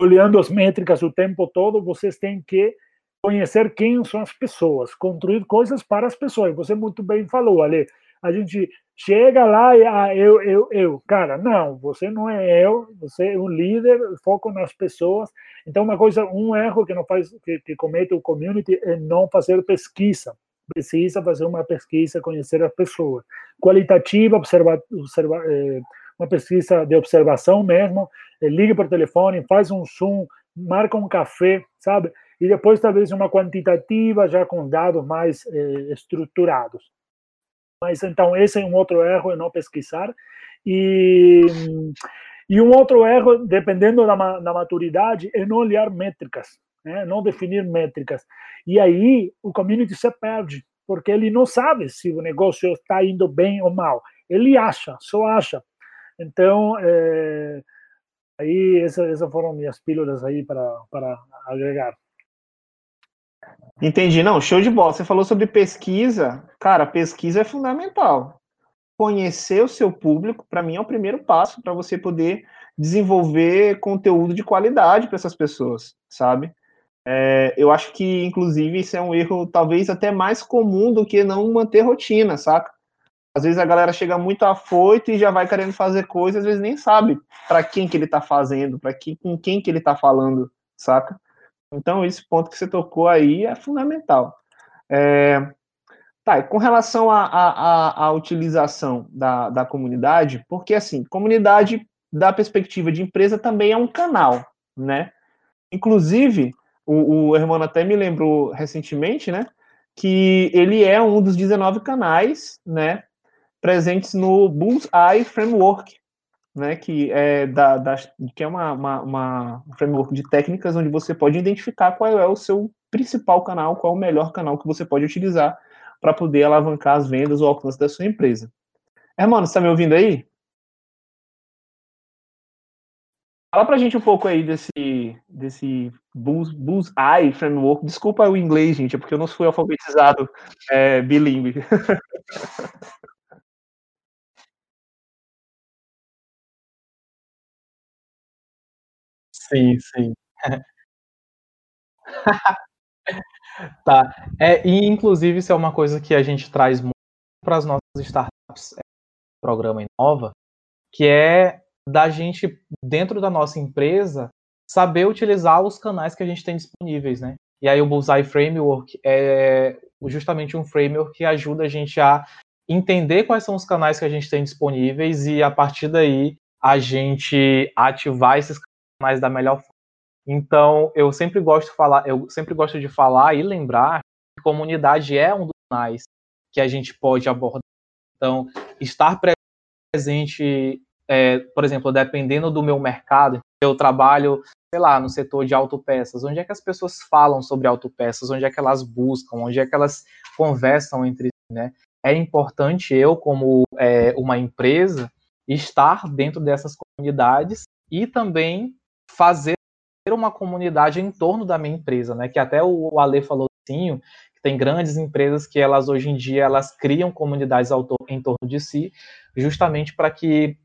olhando as métricas o tempo todo, vocês têm que conhecer quem são as pessoas, construir coisas para as pessoas. Você muito bem falou, Ale. A gente chega lá e ah, eu, eu, eu. Cara, não, você não é eu, você é um líder, foco nas pessoas. Então, uma coisa, um erro que não faz, que, que comete o community é não fazer pesquisa. Precisa fazer uma pesquisa, conhecer as pessoas. Qualitativa, observar, observa, é, uma pesquisa de observação mesmo, é, liga por telefone, faz um Zoom, marca um café, sabe? E depois talvez uma quantitativa já com dados mais eh, estruturados. Mas então esse é um outro erro, é não pesquisar. E, e um outro erro, dependendo da, da maturidade, é não olhar métricas, né? não definir métricas. E aí o community se perde, porque ele não sabe se o negócio está indo bem ou mal. Ele acha, só acha. Então, é, aí essas, essas foram minhas pílulas aí para, para agregar. Entendi. Não, show de bola. Você falou sobre pesquisa. Cara, pesquisa é fundamental. Conhecer o seu público, para mim, é o primeiro passo para você poder desenvolver conteúdo de qualidade para essas pessoas, sabe? É, eu acho que, inclusive, isso é um erro talvez até mais comum do que não manter rotina, saca? Às vezes a galera chega muito afoito e já vai querendo fazer coisas, às vezes nem sabe para quem que ele está fazendo, para que, com quem que ele está falando, saca? Então, esse ponto que você tocou aí é fundamental. É, tá, com relação à utilização da, da comunidade, porque, assim, comunidade, da perspectiva de empresa, também é um canal, né? Inclusive, o, o Hermano até me lembrou recentemente, né? Que ele é um dos 19 canais, né? Presentes no Bullseye Framework, né, que é, da, da, que é uma, uma, uma, um framework de técnicas onde você pode identificar qual é o seu principal canal, qual é o melhor canal que você pode utilizar para poder alavancar as vendas ou alcance da sua empresa. Hermano, você está me ouvindo aí? Fala para a gente um pouco aí desse, desse Bullseye Framework. Desculpa o inglês, gente, é porque eu não fui alfabetizado é, bilíngue. Sim, sim. Tá. É, e inclusive isso é uma coisa que a gente traz muito para as nossas startups, é, programa Inova, que é da gente, dentro da nossa empresa, saber utilizar os canais que a gente tem disponíveis, né? E aí o Bullseye Framework é justamente um framework que ajuda a gente a entender quais são os canais que a gente tem disponíveis e a partir daí a gente ativar esses mas da melhor forma. Então, eu sempre gosto de falar, eu sempre gosto de falar e lembrar que comunidade é um dos canais que a gente pode abordar. Então, estar presente, é, por exemplo, dependendo do meu mercado, eu trabalho, sei lá, no setor de autopeças, onde é que as pessoas falam sobre autopeças, onde é que elas buscam, onde é que elas conversam entre si, né? É importante eu, como é, uma empresa, estar dentro dessas comunidades e também fazer uma comunidade em torno da minha empresa, né? Que até o Ale falou assim, que tem grandes empresas que elas hoje em dia elas criam comunidades em torno de si, justamente para que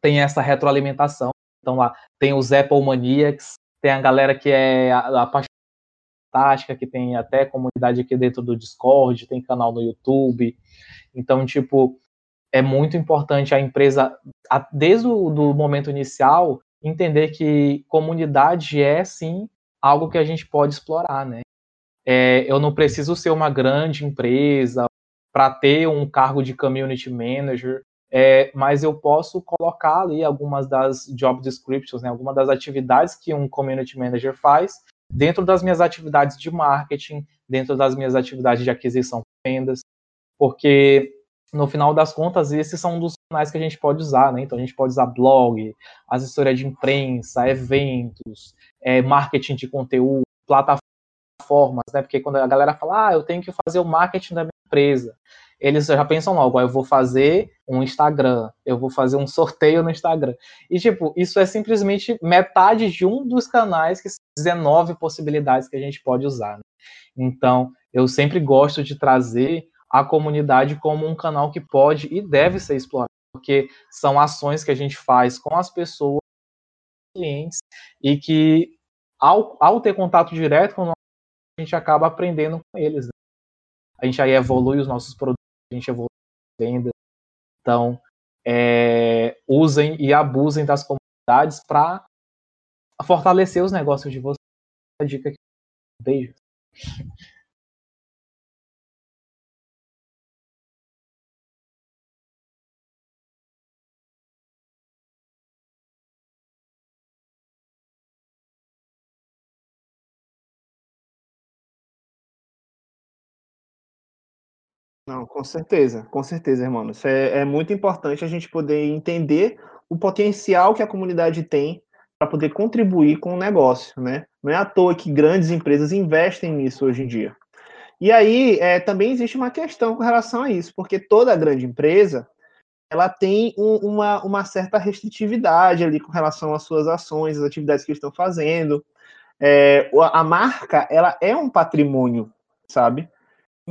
tenha essa retroalimentação. Então lá tem os Apple Maniacs, tem a galera que é a, a fantástica, que tem até comunidade aqui dentro do Discord, tem canal no YouTube. Então, tipo, é muito importante a empresa, desde o do momento inicial, entender que comunidade é sim algo que a gente pode explorar, né? É, eu não preciso ser uma grande empresa para ter um cargo de community manager, é, mas eu posso colocar ali algumas das job descriptions, né, algumas das atividades que um community manager faz dentro das minhas atividades de marketing, dentro das minhas atividades de aquisição de vendas, porque no final das contas, esses são um dos canais que a gente pode usar, né? Então a gente pode usar blog, as histórias de imprensa, eventos, é, marketing de conteúdo, plataformas, né? Porque quando a galera fala, ah, eu tenho que fazer o marketing da minha empresa, eles já pensam logo, ah, eu vou fazer um Instagram, eu vou fazer um sorteio no Instagram. E, tipo, isso é simplesmente metade de um dos canais que são 19 possibilidades que a gente pode usar. Né? Então, eu sempre gosto de trazer a comunidade como um canal que pode e deve ser explorado, porque são ações que a gente faz com as pessoas, clientes, e que ao, ao ter contato direto com nosso a gente acaba aprendendo com eles. Né? A gente aí evolui os nossos produtos, a gente evolui as vendas. Então, é, usem e abusem das comunidades para fortalecer os negócios de vocês. A dica aqui. Beijo. Não, com certeza, com certeza, irmão. Isso é, é muito importante a gente poder entender o potencial que a comunidade tem para poder contribuir com o negócio, né? Não é à toa que grandes empresas investem nisso hoje em dia. E aí é, também existe uma questão com relação a isso, porque toda grande empresa ela tem um, uma, uma certa restritividade ali com relação às suas ações, às atividades que estão fazendo. É, a marca ela é um patrimônio, sabe?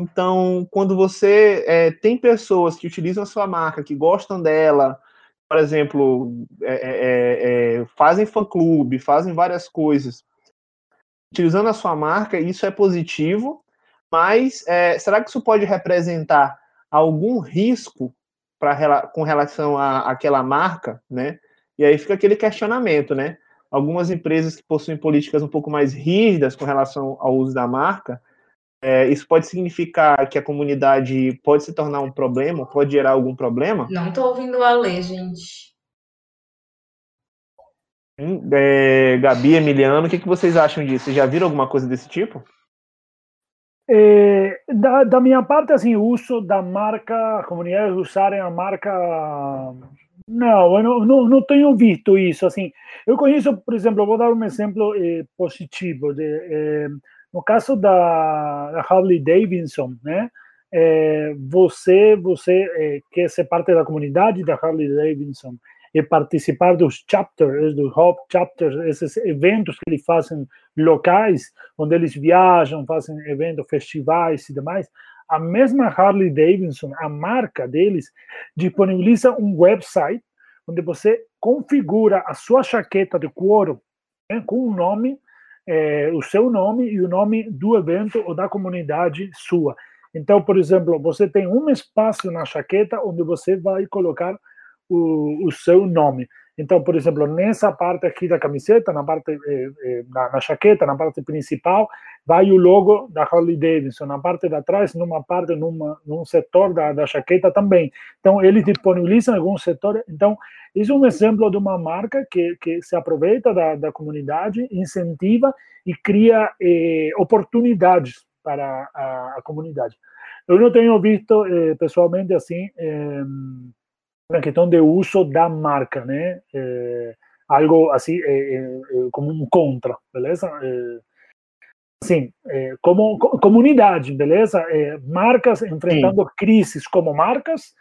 Então, quando você é, tem pessoas que utilizam a sua marca, que gostam dela, por exemplo, é, é, é, fazem fã-clube, fazem várias coisas, utilizando a sua marca, isso é positivo, mas é, será que isso pode representar algum risco pra, com relação àquela marca, né? E aí fica aquele questionamento, né? Algumas empresas que possuem políticas um pouco mais rígidas com relação ao uso da marca, é, isso pode significar que a comunidade pode se tornar um problema, pode gerar algum problema? Não estou ouvindo a ler, gente. Hum, é, Gabi, Emiliano, o que, que vocês acham disso? Vocês já viram alguma coisa desse tipo? É, da, da, minha parte, assim, o uso da marca, comunidades usarem a marca. Não, eu não, não, não, tenho visto isso. Assim, eu conheço, por exemplo, vou dar um exemplo eh, positivo. De, eh, no caso da, Harley Davidson, né? É, você você é, quer ser parte da comunidade da Harley Davidson e participar dos chapters, dos hop chapters, esses eventos que eles fazem locais, onde eles viajam, fazem eventos, festivais e demais. A mesma Harley Davidson, a marca deles, disponibiliza um website onde você configura a sua jaqueta de couro né, com um nome é, o seu nome e o nome do evento ou da comunidade sua. Então, por exemplo, você tem um espaço na chaqueta onde você vai colocar o, o seu nome. Então, por exemplo, nessa parte aqui da camiseta, na parte eh, eh, na, na chaqueta, na parte principal, vai o logo da Harley Davidson. Na parte de trás, numa parte, numa, num setor da, da chaqueta também. Então, eles disponibilizam algum setor. Então, isso é um exemplo de uma marca que, que se aproveita da, da comunidade, incentiva e cria eh, oportunidades para a, a, comunidade. Eu não tenho visto eh, pessoalmente assim eh, na questão de uso da marca, né? Eh, algo assim como um contra, beleza? sim, como comunidade, beleza? marcas enfrentando sim. crises como marcas,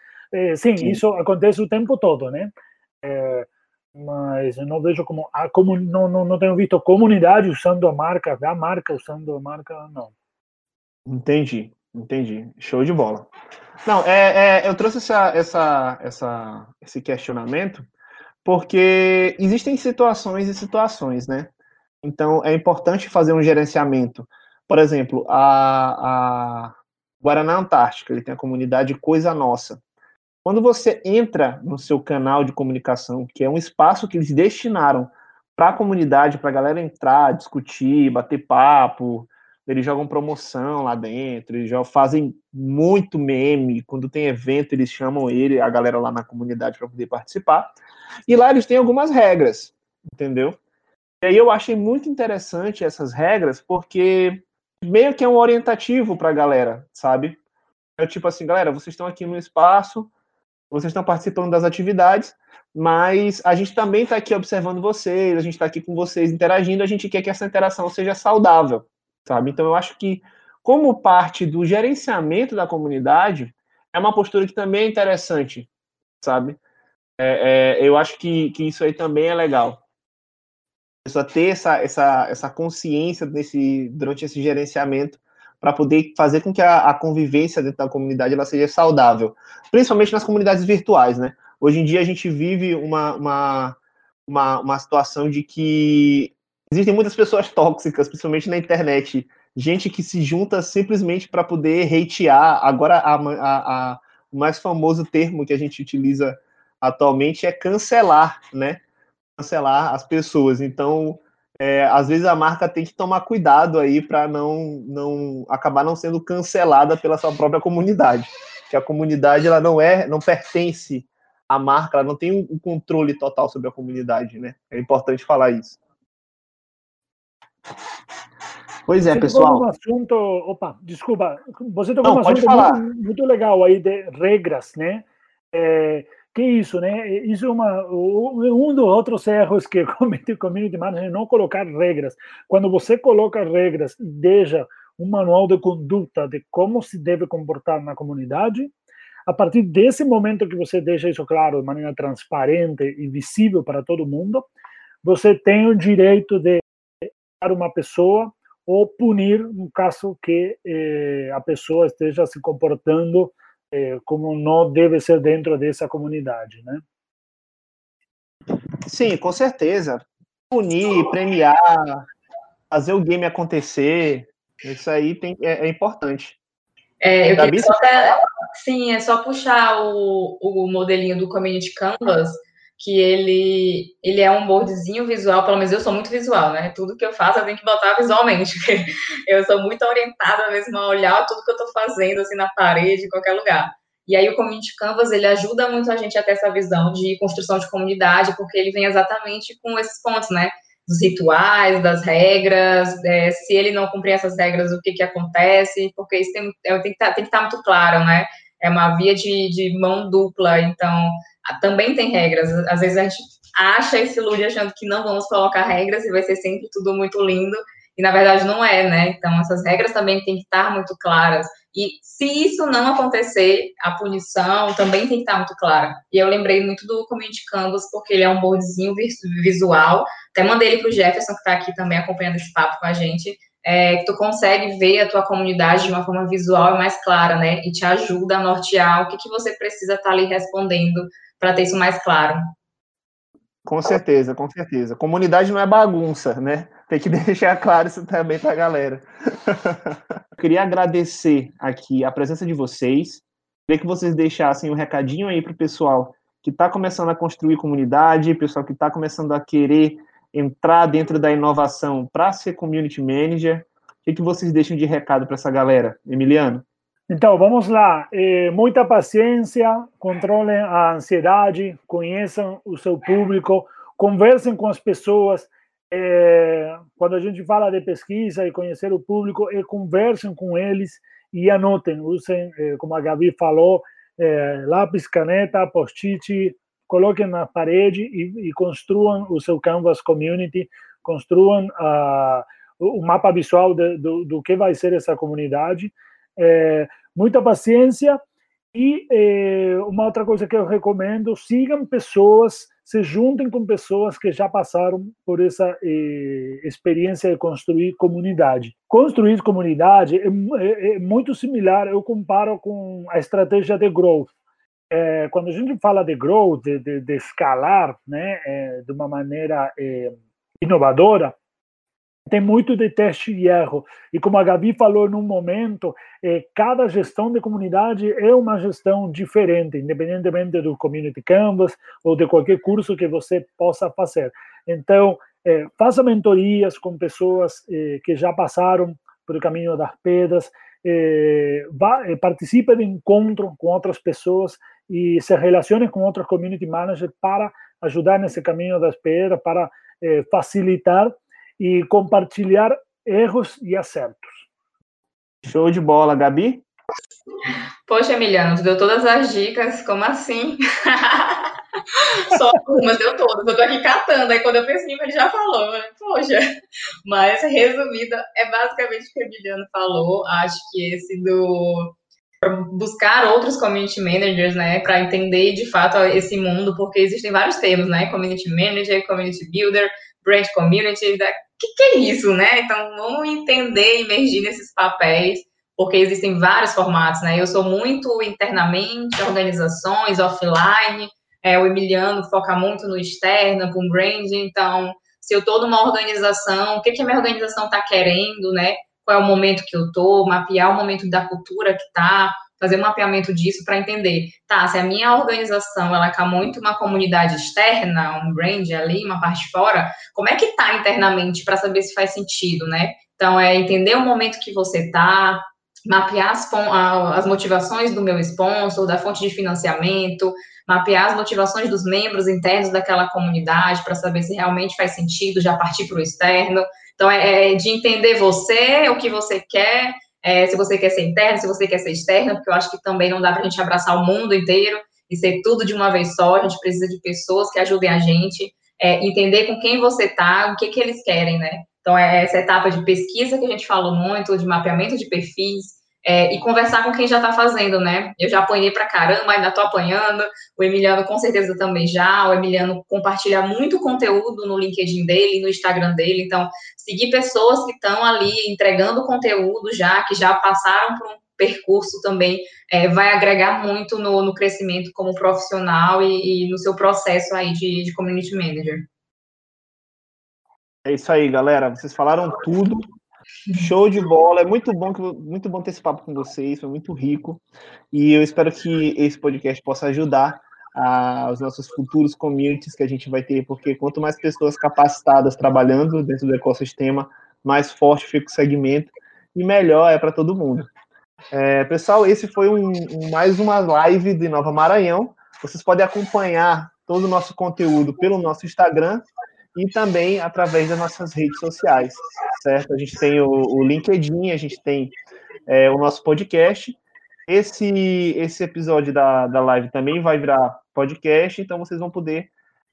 sim, sim, isso acontece o tempo todo, né? É, mas eu não vejo como, a, como não, não, não tenho visto comunidade usando a marca, a marca usando a marca, não. Entendi, entendi. Show de bola. Não, é, é, eu trouxe essa, essa, essa, esse questionamento porque existem situações e situações, né? Então é importante fazer um gerenciamento. Por exemplo, a, a Guaraná Antártica, ele tem a comunidade Coisa Nossa. Quando você entra no seu canal de comunicação, que é um espaço que eles destinaram para a comunidade, para a galera entrar, discutir, bater papo, eles jogam promoção lá dentro, eles já fazem muito meme. Quando tem evento, eles chamam ele, a galera lá na comunidade para poder participar. E lá eles têm algumas regras, entendeu? E aí eu achei muito interessante essas regras, porque meio que é um orientativo para a galera, sabe? É tipo assim, galera, vocês estão aqui no espaço, vocês estão participando das atividades, mas a gente também está aqui observando vocês, a gente está aqui com vocês interagindo, a gente quer que essa interação seja saudável, sabe? Então eu acho que, como parte do gerenciamento da comunidade, é uma postura que também é interessante, sabe? É, é, eu acho que, que isso aí também é legal. A ter essa, essa, essa consciência desse, durante esse gerenciamento para poder fazer com que a, a, convivência dentro da comunidade ela seja saudável, principalmente nas comunidades virtuais, né? Hoje em dia a gente vive uma, uma, uma, uma situação de que existem muitas pessoas tóxicas, principalmente na internet gente que se junta simplesmente para poder hatear. Agora, a, a, a, o mais famoso termo que a gente utiliza atualmente é cancelar, né? Cancelar as pessoas. Então, é, às vezes a marca tem que tomar cuidado aí para não, não acabar não sendo cancelada pela sua própria comunidade. Que a comunidade ela não é, não pertence à marca, ela não tem um controle total sobre a comunidade, né? É importante falar isso. Pois é, você pessoal. Um assunto, opa, desculpa, você tocou Não, um assunto muito, muito, legal aí de regras, né? É, que isso, né? Isso é uma, um dos outros erros que comete o community manager é não colocar regras. Quando você coloca regras e deixa um manual de conduta de como se deve comportar na comunidade, a partir desse momento que você deixa isso claro de maneira transparente e visível para todo mundo, você tem o direito de uma pessoa ou punir no caso que eh, a pessoa esteja se comportando eh, como não deve ser dentro dessa comunidade, né? Sim, com certeza. Punir, premiar, fazer o game acontecer, isso aí tem, é, é importante. É, eu queria só, sim, é só puxar o, o modelinho do Community Canvas, que ele, ele é um boardzinho visual, pelo menos eu sou muito visual, né? Tudo que eu faço eu tenho que botar visualmente, eu sou muito orientada mesmo a olhar tudo que eu estou fazendo, assim, na parede, em qualquer lugar. E aí o Community Canvas, ele ajuda muito a gente a ter essa visão de construção de comunidade, porque ele vem exatamente com esses pontos, né? Dos rituais, das regras, é, se ele não cumprir essas regras, o que que acontece, porque isso tem, é, tem, que, estar, tá, estar tá muito claro, né? É uma via de, de mão dupla, então também tem regras. Às vezes a gente acha e se achando que não vamos colocar regras e vai ser sempre tudo muito lindo, e na verdade não é, né? Então essas regras também têm que estar muito claras. E se isso não acontecer, a punição também tem que estar muito clara. E eu lembrei muito do Community Canvas, porque ele é um boardzinho visual. Até mandei ele para o Jefferson, que está aqui também acompanhando esse papo com a gente é, que tu consegue ver a tua comunidade de uma forma visual e mais clara, né? E te ajuda a nortear o que, que você precisa estar tá ali respondendo para ter isso mais claro. Com certeza, com certeza. Comunidade não é bagunça, né? Tem que deixar claro isso também para a galera. Eu queria agradecer aqui a presença de vocês. Queria que vocês deixassem um recadinho aí para o pessoal que está começando a construir comunidade, pessoal que está começando a querer entrar dentro da inovação para ser community manager? O que, que vocês deixam de recado para essa galera? Emiliano? Então, vamos lá. É, muita paciência, controlem a ansiedade, conheçam o seu público, conversem com as pessoas. É, quando a gente fala de pesquisa e conhecer o público, é, conversem com eles e anotem. Usem, é, como a Gabi falou, lápis, caneta, post-it, coloquem na parede e, e, construam o seu Canvas Community, construam uh, o mapa visual de, do, do, que vai ser essa comunidade. É, muita paciência e é, uma outra coisa que eu recomendo, sigam pessoas, se juntem com pessoas que já passaram por essa é, experiência de construir comunidade. Construir comunidade é, é, é muito similar, eu comparo com a estratégia de growth é, quando a gente fala de growth, de, de, de escalar, né, é, de uma maneira é, inovadora, tem muito de teste e erro. E como a Gabi falou num momento, é, cada gestão de comunidade é uma gestão diferente, independentemente do Community Canvas ou de qualquer curso que você possa fazer. Então, é, faça mentorias com pessoas é, que já passaram pelo caminho das pedras, é, participe de encontro com outras pessoas e se relacione com outros community managers para ajudar nesse caminho das pedras, para eh, facilitar e compartilhar erros e acertos. Show de bola, Gabi? Poxa, Emiliano, tu deu todas as dicas, como assim? Só algumas deu todas, eu tô aqui catando, aí quando eu penso ele já falou, né? poxa. Mas, resumida, é basicamente o que o Emiliano falou, acho que esse do buscar outros community managers, né, para entender de fato esse mundo, porque existem vários termos, né, community manager, community builder, brand community, o que, que é isso, né? Então vamos entender emergir nesses papéis, porque existem vários formatos, né? Eu sou muito internamente, organizações, offline, é, o Emiliano foca muito no externo, com branding, então se eu estou numa organização, o que, que a minha organização está querendo, né? Qual é o momento que eu estou, mapear o momento da cultura que está, fazer um mapeamento disso para entender, tá, se a minha organização, ela quer muito uma comunidade externa, um brand ali, uma parte fora, como é que está internamente para saber se faz sentido, né? Então, é entender o momento que você está, mapear as, as motivações do meu sponsor, da fonte de financiamento, mapear as motivações dos membros internos daquela comunidade para saber se realmente faz sentido já partir para o externo. Então, é, é, de entender você, o que você quer, é, se você quer ser interno, se você quer ser externo, porque eu acho que também não dá para a gente abraçar o mundo inteiro e ser tudo de uma vez só. A gente precisa de pessoas que ajudem a gente, é, entender com quem você está, o que, que eles querem, né? Então, é essa etapa de pesquisa que a gente falou muito, de mapeamento de perfis, é, e conversar com quem já está fazendo, né? Eu já apanhei para caramba, ainda estou apanhando. O Emiliano com certeza também já. O Emiliano compartilha muito conteúdo no LinkedIn dele, no Instagram dele. Então, seguir pessoas que estão ali entregando conteúdo já, que já passaram por um percurso também, é, vai agregar muito no, no, crescimento como profissional e, e, no seu processo aí de, de community manager. É isso aí, galera. Vocês falaram tudo. Show de bola, é muito bom, muito bom ter esse papo com vocês, foi muito rico. E eu espero que esse podcast possa ajudar a, os nossos futuros communities que a gente vai ter, porque quanto mais pessoas capacitadas trabalhando dentro do ecossistema, mais forte fica o segmento e melhor é para todo mundo. É, pessoal, esse foi um, um, mais uma live de Nova Maranhão. Vocês podem acompanhar todo o nosso conteúdo pelo nosso Instagram e também através das nossas redes sociais, certo? A gente tem o, o LinkedIn, a gente tem é, o nosso podcast. Esse, esse episódio da, da live também vai virar podcast, então vocês vão poder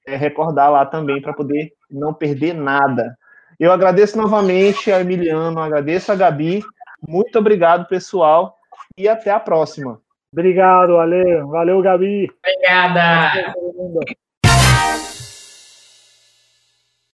é, recordar lá também para poder não perder nada. Eu agradeço novamente a Emiliano, agradeço a Gabi. Muito obrigado, pessoal, e até a próxima. Obrigado, Ale. Valeu, Gabi. Obrigada.